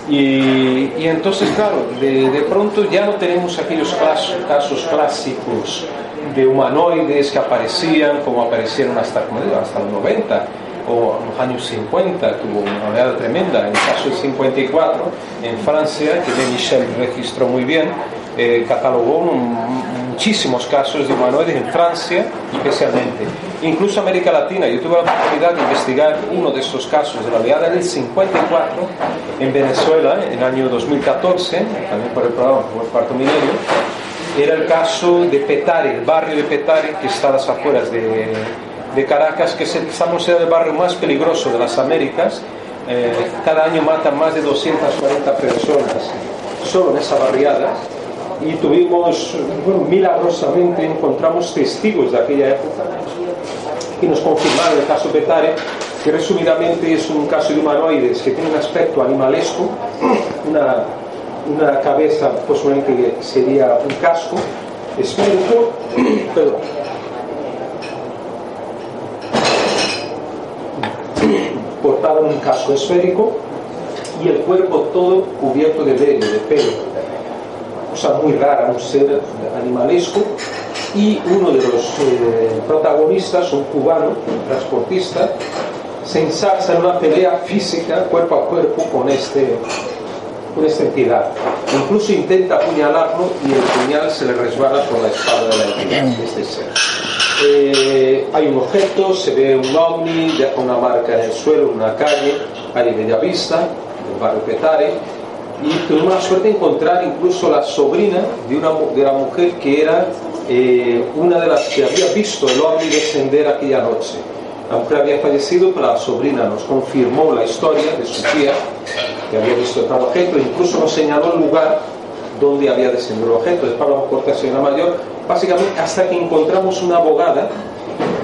[SPEAKER 2] Y, y entonces, claro, de, de, pronto ya no tenemos aquellos casos, casos clásicos de humanoides que aparecían como aparecieron hasta, hasta los 90 o en los años 50 tuvo una oleada tremenda. En el caso del 54, en Francia, que de Michel registró muy bien, eh, catalogó muchísimos casos de humanoides en Francia especialmente. Incluso América Latina. Yo tuve la oportunidad de investigar uno de estos casos de la oleada del 54 en Venezuela, en el año 2014, también por el programa por el cuarto milenio. Era el caso de Petare, el barrio de Petare, que está a las afueras de de Caracas, que estamos en el barrio más peligroso de las Américas. Eh, cada año matan más de 240 personas solo en esa barriada. Y tuvimos, milagrosamente encontramos testigos de aquella época que nos confirmaron el caso Petare, que resumidamente es un caso de humanoides que tiene un aspecto animalesco, una, una cabeza, posiblemente sería un casco esférico, perdón, portaba un casco esférico y el cuerpo todo cubierto de vello, de pelo. Cosa muy rara, un ser animalesco. Y uno de los eh, protagonistas, un cubano, un transportista, se ensalza en una pelea física, cuerpo a cuerpo, con, este, con esta entidad. Incluso intenta apuñalarlo y el puñal se le resbala por la espalda de la entidad, este ser. Eh, hay un objeto, se ve un ovni, deja una marca en el suelo, en una calle, calle Bellavista, del barrio Petare, y tuvimos la suerte de encontrar incluso la sobrina de, una, de la mujer que era eh, una de las que había visto el ovni descender aquella noche. La mujer había fallecido, pero la sobrina nos confirmó la historia de su tía, que había visto tal objeto, incluso nos señaló el lugar donde había descendido el objeto. Hablamos con la señora mayor, básicamente hasta que encontramos una abogada,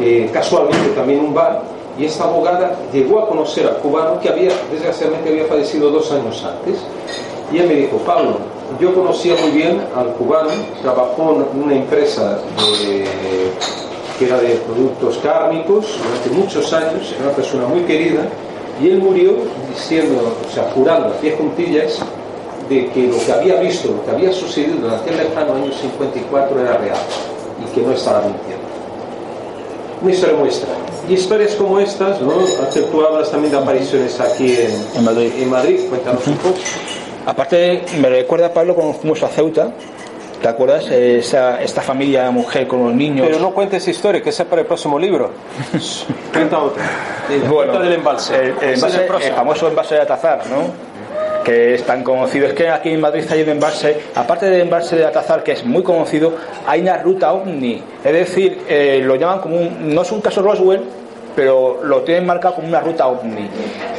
[SPEAKER 2] eh, casualmente también un bar, y esta abogada llegó a conocer al cubano que había, desgraciadamente había fallecido dos años antes. Y él me dijo, Pablo, yo conocía muy bien al cubano, trabajó en una empresa de- que era de productos cárnicos durante muchos años, era una persona muy querida, y él murió diciendo, o sea, jurando a pie juntillas, de que lo que había visto, lo que había sucedido en aquel lejano año 54 era real y que no estaba mintiendo. Una historia muy extraña. Y historias como estas, ¿no? Tú hablas también de apariciones aquí en,
[SPEAKER 3] En Madrid.
[SPEAKER 2] En Madrid, cuéntanos un poco.
[SPEAKER 3] Aparte, me recuerda Pablo cuando fuimos a Ceuta. ¿Te acuerdas? Esa, esta familia de mujer con los niños.
[SPEAKER 2] Pero no cuentes historia, que esa es para el próximo libro. <laughs> Cuenta otra.
[SPEAKER 3] Bueno,
[SPEAKER 2] Cuenta del embalse.
[SPEAKER 3] El, el
[SPEAKER 2] el
[SPEAKER 3] el
[SPEAKER 2] próximo.
[SPEAKER 3] famoso embalse de Atazar, ¿no? Que es tan conocido. Es que aquí en Madrid hay un embalse, aparte del embalse de Atazar, que es muy conocido, hay una ruta ovni. Es decir, eh, lo llaman como un. No es un caso Roswell, pero lo tienen marcado como una ruta ovni.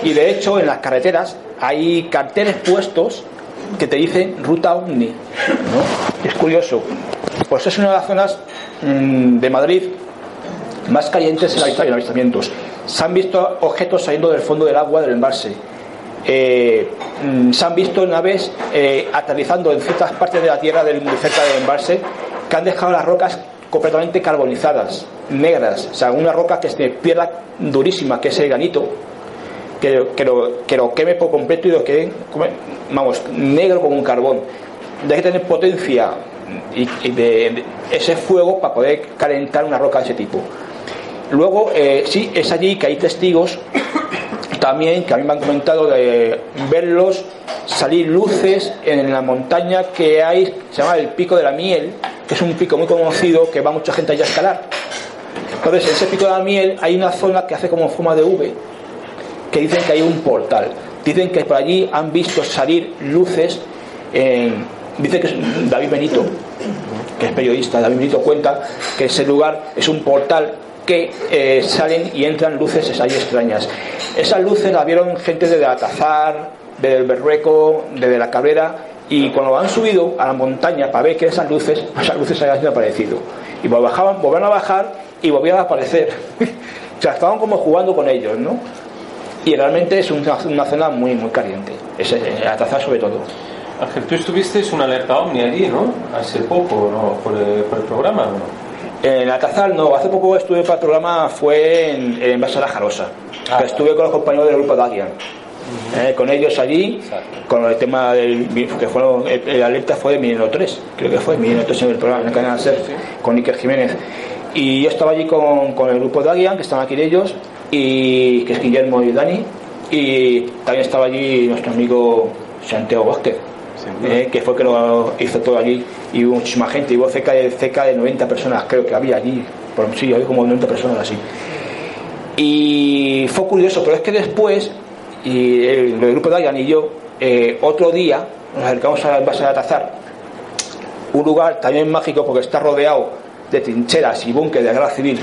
[SPEAKER 3] Y de hecho, en las carreteras hay carteles puestos que te dicen ruta ovni. Es curioso. Pues es una de las zonas mm, de Madrid más calientes en avistamientos. Se han visto objetos saliendo del fondo del agua del embalse. Eh, mm, se han visto naves eh, aterrizando en ciertas partes de la tierra del, muy cerca del embalse que han dejado las rocas completamente carbonizadas, negras. O sea, una roca que es de piedra durísima, que es el granito, que, que lo, que lo queme por completo y lo quede, vamos, negro como un carbón. De que tener potencia y, ese fuego para poder calentar una roca de ese tipo. Luego, eh, sí, es allí que hay testigos también que a mí me han comentado de verlos salir luces en la montaña que hay, se llama el Pico de la Miel, que es un pico muy conocido que va mucha gente allá a escalar. Entonces, en ese Pico de la Miel hay una zona que hace como forma de V, que dicen que hay un portal. Dicen que por allí han visto salir luces. En, dice que David Benito, que es periodista. David Benito cuenta que ese lugar es un portal que eh, salen y entran luces ahí extrañas. Esas luces las vieron gente de Atazar, del Berrueco, de La Cabrera, y cuando han subido a la montaña para ver que esas luces, <laughs> esas luces habían desaparecido. Y bajaban, volvían a bajar y volvían a aparecer. <laughs> o sea, estaban como jugando con ellos, ¿no? Y realmente es una, una zona muy, muy caliente. Es eh, Atazar sobre todo.
[SPEAKER 2] Ángel, tú estuviste una alerta ovni allí, ¿no? Hace poco, ¿no? Por el, por el programa, ¿no?
[SPEAKER 3] En Atazal no, hace poco estuve para el programa, fue en, en la Jarosa. que estuve con los compañeros del grupo Dagian. eh, con ellos allí, con el tema del que fueron, el, el alerta fue de Milenio 3, creo que fue Milenio 3 en el programa, en el canal SER, con Iker Jiménez. Y yo estaba allí con, con el grupo Dagian, que estaban aquí de ellos, y que es Guillermo y Dani, y también estaba allí nuestro amigo Santiago Vázquez, eh, que fue que lo hizo todo allí y hubo muchísima gente, hubo cerca de, cerca de 90 personas, creo que había allí, por, sí, había como 90 personas así. Y fue curioso, pero es que después, y el, el grupo de Dayan y yo, eh, otro día nos acercamos al base de Atazar, un lugar también mágico porque está rodeado de trincheras y búnker de guerra civil.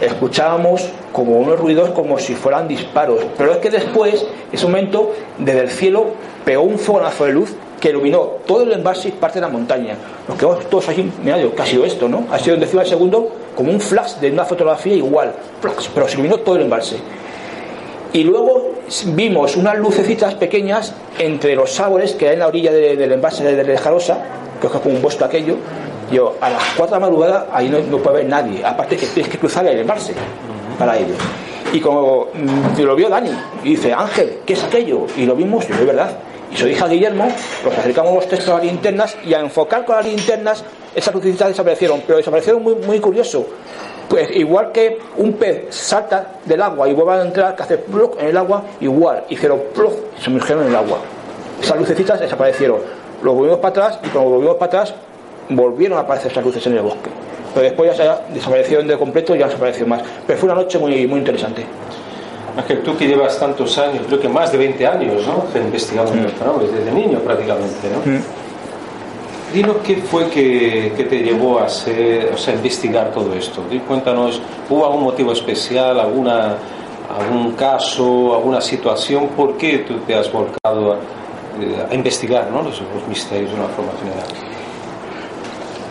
[SPEAKER 3] Escuchábamos como unos ruidos como si fueran disparos, pero es que después, en ese momento, desde el cielo pegó un fogonazo de luz que iluminó todo el embalse y parte de la montaña. Nos quedamos todos allí, mira, yo, ¿qué ha sido esto, no? Ha sido en décima de segundo como un flash de una fotografía igual, flash, pero se iluminó todo el embalse. Y luego vimos unas lucecitas pequeñas entre los árboles que hay en la orilla de- del embalse de, de Jarosa, que es como un bosque aquello. Yo, a las 4 de la madrugada, ahí no, puede haber nadie, aparte que tienes que cruzar el embalse para ello. Y como mm, lo vio Dani, dice, Ángel, ¿qué es aquello? Y lo vimos, y es verdad. Y se lo dije a Guillermo, nos acercamos los textos a las linternas, y a enfocar con las linternas, esas lucecitas desaparecieron, pero desaparecieron muy, muy curioso. Pues igual que un pez salta del agua y vuelve a entrar, que hace plug en el agua, igual, hicieron plug y sumergieron en el agua. Esas lucecitas desaparecieron. Lo volvimos para atrás y cuando volvimos para atrás, volvieron a aparecer esas luces en el bosque. Pero después ya se desaparecieron de completo y ya desapareció más. Pero fue una noche muy, muy interesante.
[SPEAKER 2] Ángel, tú que llevas tantos años, creo que más de 20 años, ¿no? Investigando el fenómeno, desde niño prácticamente, ¿no? Dinos qué fue que, que te llevó a, hacer, o sea, investigar todo esto. Cuéntanos, ¿hubo algún motivo especial, alguna, algún caso, alguna situación? ¿Por qué tú te has volcado a, eh, a investigar ¿no? los, los misterios de una forma general?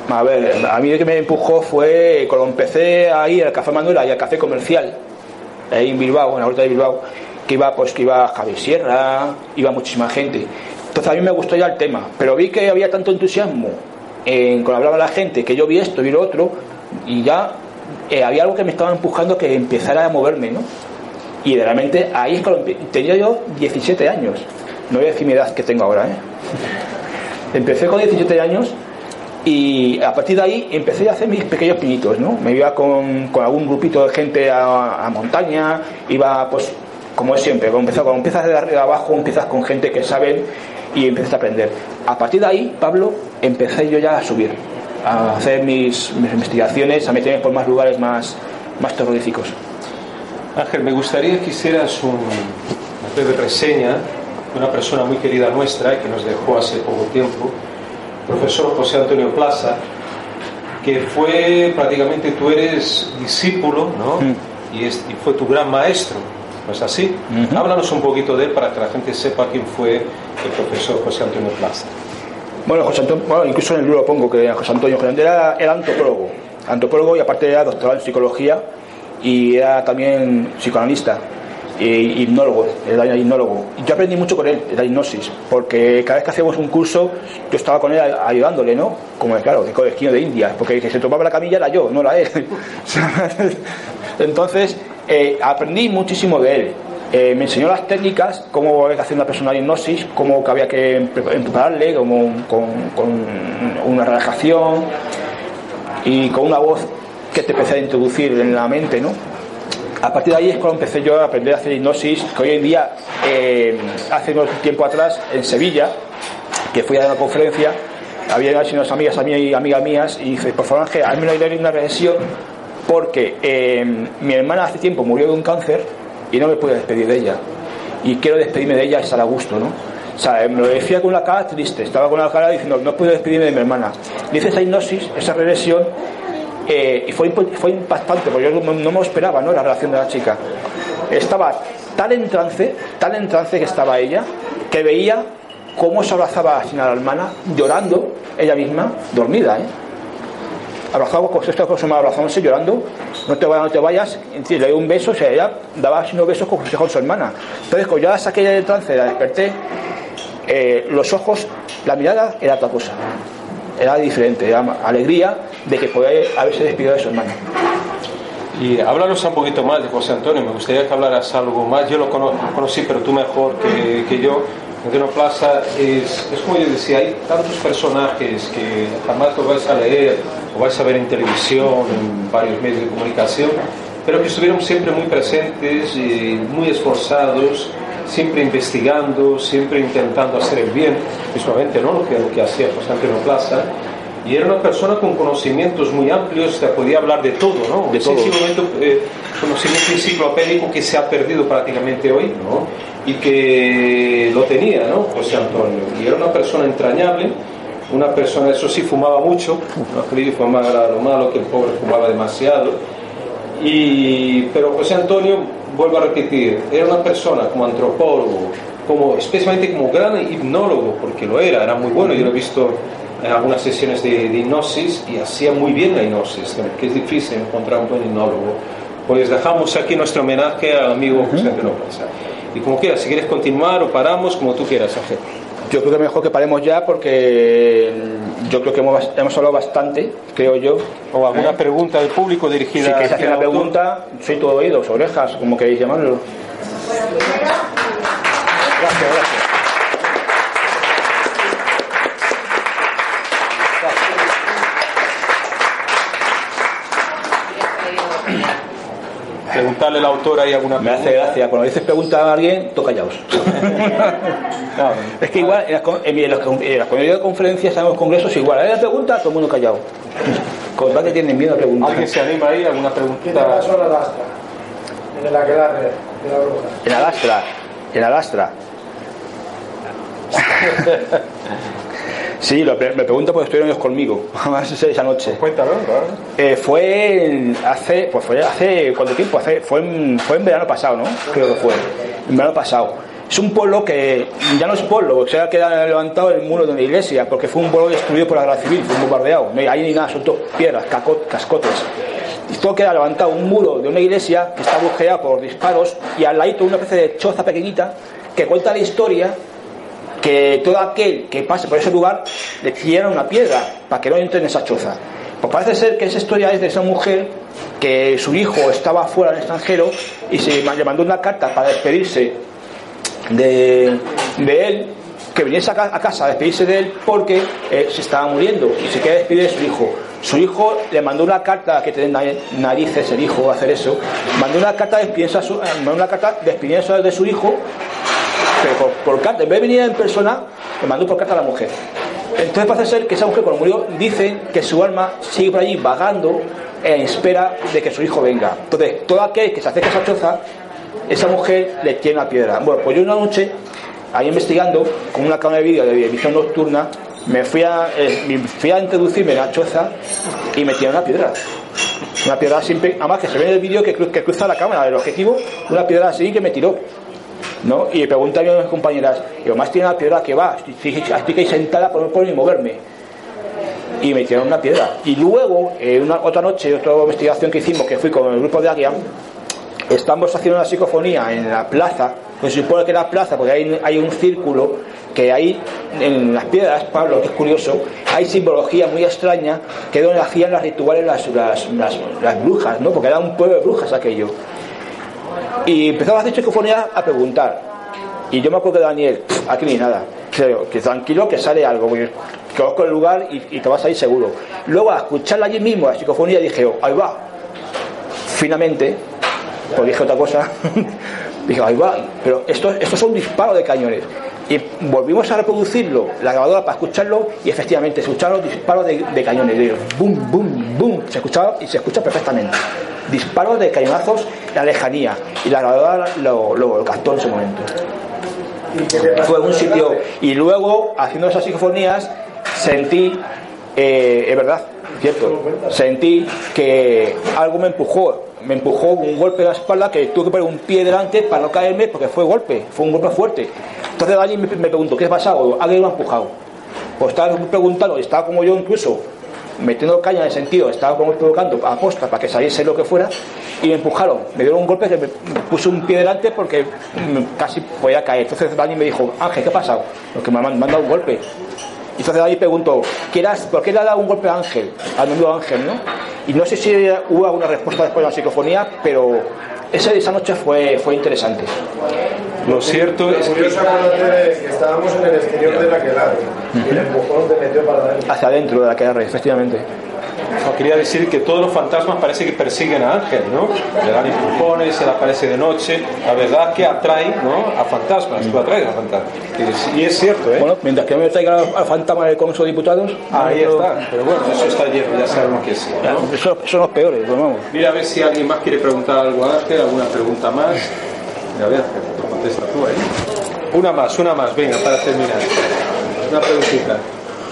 [SPEAKER 3] A ver, a mí lo que me empujó fue cuando empecé a ir al Café Manuela y al Café Comercial, ahí en Bilbao, en la vuelta de Bilbao, que iba, pues, que iba Javier Sierra, iba muchísima gente. Entonces a mí me gustó ya el tema, pero vi que había tanto entusiasmo en, cuando hablaba la gente, que yo vi esto, vi lo otro, y ya eh, había algo que me estaba empujando que empezara a moverme, ¿no? Y realmente ahí es cuando tenía yo 17 años, no voy a decir mi edad que tengo ahora, ¿eh? <laughs> Empecé con 17 años y a partir de ahí empecé a hacer mis pequeños pinitos, ¿no? Me iba con, con algún grupito de gente a, a montaña, iba pues como es siempre, cuando, empiezas- cuando empiezas de arriba abajo empiezas con gente que saben y empiezas a aprender. A partir de ahí, Pablo, empecé yo ya a subir, a hacer mis, mis investigaciones, a meterme por más lugares más, más terroríficos.
[SPEAKER 2] Ángel, me gustaría que hicieras un- una breve reseña de una persona muy querida nuestra y que nos dejó hace poco tiempo, profesor José Antonio Plaza, que fue prácticamente tú eres discípulo, ¿no? Y, es- y fue tu gran maestro, ¿no es así? Háblanos un poquito de él para que la gente sepa quién fue el profesor José Antonio Plaza.
[SPEAKER 3] Bueno, José Antonio, bueno, incluso en el libro lo pongo que José Antonio José Antonio era, era antropólogo, antropólogo y aparte era doctorado en psicología y era también psicoanalista y hipnólogo, era hipnólogo. Yo aprendí mucho con él, la hipnosis, porque cada vez que hacíamos un curso yo estaba con él ayudándole, ¿no? Como claro, de colegio de India, porque que se tomaba la camilla era yo, no era él. <laughs> Entonces, eh, aprendí muchísimo de él. Eh, me enseñó las técnicas, cómo había que hacer una persona de hipnosis, cómo que había que pre- prepararle, como con, con una relajación y con una voz que te empecé a introducir en la mente, ¿no? A partir de ahí es cuando empecé yo a aprender a hacer hipnosis, que hoy en día, eh, hace unos tiempo atrás, en Sevilla, que fui a una conferencia, había unas amigas a mí y amigas mías, y dice, por favor Ángel, hazme una idea una regresión, porque eh, mi hermana hace tiempo murió de un cáncer y no me pude despedir de ella. Y quiero despedirme de ella y estar a gusto, ¿no? O sea, me lo decía con una cara triste, estaba con una cara diciendo, no puedo despedirme de mi hermana. Dice esa hipnosis, esa regresión, y fue, fue impactante, porque yo no, no me esperaba, ¿no? La relación de la chica. Estaba tan en trance, tan en trance que estaba ella, que veía cómo se abrazaba a la hermana, llorando, ella misma, dormida, ¿eh? Abrazaba con esta cosa abrazándose, llorando, no te vayas, no te vayas, le dio un beso, o sea, ella daba unos besos con, con su hermana. Entonces, cuando yo la saqué del trance, la desperté, eh, los ojos, la mirada era otra cosa, era diferente, era alegría de que podía haberse despedido de su hermana.
[SPEAKER 2] Y háblanos un poquito más de José Antonio, me gustaría que hablaras algo más. Yo lo cono- conocí, pero tú mejor que, que yo. Antonio Plaza es, es como yo decía, hay tantos personajes que jamás lo vais a leer o vais a ver en televisión, en varios medios de comunicación, pero que estuvieron siempre muy presentes y muy esforzados, siempre investigando, siempre intentando hacer el bien, mismamente ¿no? lo, que, lo que hacía José Antonio Plaza. Y era una persona con conocimientos muy amplios, que podía hablar de todo, ¿no?
[SPEAKER 3] De todo.
[SPEAKER 2] Sencillamente, eh, conocimiento enciclopédico que se ha perdido prácticamente hoy, ¿no? Y que lo tenía, ¿no? José Antonio. Y era una persona entrañable, una persona, eso sí, fumaba mucho, no era lo malo, que el pobre fumaba demasiado. Y, pero José Antonio, vuelvo a repetir, era una persona como antropólogo, como, especialmente como gran hipnólogo, porque lo era, era muy bueno, yo lo he visto en algunas sesiones de, de hipnosis y hacía muy bien la hipnosis, que es difícil encontrar un buen hipnólogo. Pues dejamos aquí nuestro homenaje al amigo José Antonio Plaza. Y como quieras, si quieres continuar o paramos, como tú quieras, Ángel.
[SPEAKER 3] Yo creo que mejor que paremos ya porque yo creo que hemos, hemos hablado bastante, creo yo.
[SPEAKER 2] O alguna pregunta del público dirigida
[SPEAKER 3] Si queréis hacer una pregunta, soy todo oídos, orejas, como queréis llamarlo. Gracias, gracias.
[SPEAKER 2] Preguntarle al autor ahí alguna
[SPEAKER 3] Me hace
[SPEAKER 2] pregunta.
[SPEAKER 3] gracia, cuando dices pregunta a alguien, tú callaos.
[SPEAKER 2] No,
[SPEAKER 3] Es que igual, en las, en las con- en las cuando yo doy conferencias, en los congresos, igual, hay una pregunta, todo el mundo callado. Con tal que tienen miedo a preguntar.
[SPEAKER 2] ¿Alguien se anima ahí? ¿Alguna
[SPEAKER 5] ¿Qué
[SPEAKER 2] preguntita?
[SPEAKER 5] pasó en la lastra? En la que la de la bruja.
[SPEAKER 3] En la lastra, en la lastra. <laughs> Sí, lo, me pregunto porque estuvieron ellos conmigo, <laughs> esa noche.
[SPEAKER 2] Cuéntalo, claro.
[SPEAKER 3] Eh, fue en- hace, pues fue hace, ¿cuánto tiempo? Hace, fue, en, fue en verano pasado, ¿no? Creo que fue, en verano pasado. Es un pueblo que ya no es pueblo, o sea, queda levantado el muro de una iglesia, porque fue un pueblo destruido por la guerra civil, fue bombardeado. No hay ahí ni nada, son todo piedras, caco- cascotes. Y todo queda levantado, un muro de una iglesia que está bujeada por disparos, y al ladito una especie de choza pequeñita que cuenta la historia que todo aquel que pase por ese lugar le tiran una piedra para que no entre en esa choza. Pues parece ser que esa historia es de esa mujer que su hijo estaba fuera en el extranjero y se le mandó una carta para despedirse de, él, que viniese a, ca- a casa a despedirse de él porque se estaba muriendo y se quería despedir de su hijo. Su hijo le mandó una carta, que tiene na- narices el hijo hacer eso, mandó una carta despidiéndose, a eh, de su hijo pero por, carta, en vez de venir en persona, le mandó por carta a la mujer. Entonces parece ser que esa mujer cuando murió dicen que su alma sigue por allí vagando en espera de que su hijo venga. Entonces, todo aquel que se acerca a esa choza, esa mujer le tiene una piedra. Bueno, pues yo una noche, ahí investigando, con una cámara de vídeo de visión nocturna, me fui a, eh, introducirme en la choza y me tiraron una piedra. Una piedra siempre, además que se ve en el vídeo que, que cruza la cámara del objetivo, una piedra así que me tiró. ¿No? Y pregunté a mis compañeras, digo, más tiene una piedra que va, estoy, estoy aquí sentada por no poder ni moverme. Y me tiraron una piedra. Y luego, eh, una, otra noche, otra investigación que hicimos, que fui con el grupo de Águia, estamos haciendo una psicofonía en la plaza, pues se supone que era plaza, porque hay, hay un círculo que hay en las piedras, Pablo, que es curioso, hay simbología muy extraña que es donde hacían las rituales las, las, las, las brujas, ¿no? porque era un pueblo de brujas aquello. Y empezaba a hacer psicofonía a preguntar. Y yo me acuerdo de Daniel, "Pff, aquí ni nada. Que tranquilo que sale algo, porque conozco el lugar y, te vas a ir seguro. Luego a escucharla allí mismo, la psicofonía, dije, oh, ahí va. Finalmente, pues dije otra cosa, <laughs> dije, ahí va, pero esto, estos son disparos de cañones. Y volvimos a reproducirlo, la grabadora para escucharlo, y efectivamente se escucharon disparos de, de cañones, de boom, boom, boom, se escuchaba y se escucha perfectamente. Disparos de cañonazos en la lejanía, y la grabadora lo, lo, lo captó en ese momento.
[SPEAKER 5] ¿Y qué te pasó
[SPEAKER 3] fue un sitio. Y luego haciendo esas psicofonías sentí eh, es verdad cierto sentí que algo me empujó me empujó un golpe en la espalda que tuve que poner un pie delante para no caerme porque fue golpe fue un golpe fuerte entonces alguien me, me preguntó ¿qué ha pasado? alguien me ha empujado pues estaba preguntando estaba como yo incluso metiendo caña en el sentido, estaba como provocando a posta para que saliese lo que fuera y me empujaron, me dieron un golpe que me puse un pie delante porque casi podía caer. Entonces Dani me dijo, Ángel, ¿qué ha pasado? Porque me han, me han dado un golpe. Y entonces Dani preguntó, ¿qué eras- ¿por qué le ha dado un golpe a Ángel? Al nuevo Ángel, ¿no? Y no sé si hubo alguna respuesta después de la psicofonía, pero esa, esa noche fue, fue interesante.
[SPEAKER 2] Lo cierto es que
[SPEAKER 5] que estábamos en el exterior de la quelada y el empujón te metió para adentro.
[SPEAKER 3] Hacia adentro de la que efectivamente.
[SPEAKER 2] No, quería decir que todos los fantasmas parece que persiguen a Ángel, ¿no? Le dan empujones, se le aparece de noche. La verdad que atrae, ¿no? A fantasmas, lo atrae a fantasmas. Y es, es cierto, ¿eh?
[SPEAKER 3] Bueno, mientras que no me traiga al fantasma del Congreso de Diputados,
[SPEAKER 2] Ahí
[SPEAKER 3] no-
[SPEAKER 2] está. Pero bueno, eso está lleno, ya sabemos que.
[SPEAKER 3] Eso son los peores, pues vamos.
[SPEAKER 2] Mira a ver si alguien más quiere preguntar algo a Ángel, alguna pregunta más. Mira, a ver, Ángel, te contesta tú ahí. Una más, una más, venga, para terminar. Una preguntita.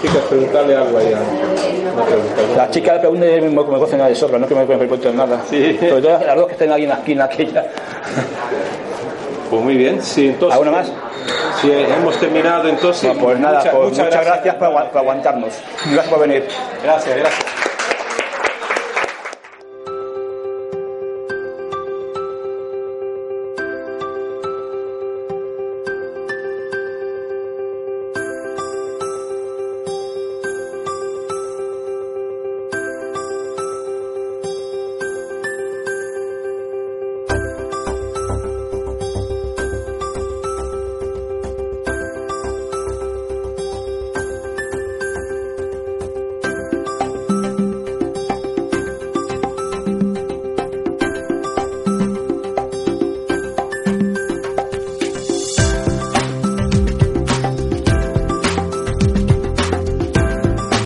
[SPEAKER 2] Chicas, preguntarle algo ahí a Ángel. Una pregunta.
[SPEAKER 3] La chica le pregunta y me, cocen de sobra, no que me, pregunten nada.
[SPEAKER 2] Sí.
[SPEAKER 3] Sobre todo las dos que estén ahí en la esquina aquella.
[SPEAKER 2] Pues muy bien, sí, entonces.
[SPEAKER 3] ¿Alguna más?
[SPEAKER 2] Sí, hemos terminado entonces.
[SPEAKER 3] No, pues nada,
[SPEAKER 2] Muchas-
[SPEAKER 3] pues muchas, gracias por aguantarnos. Gracias por venir.
[SPEAKER 2] Gracias, gracias.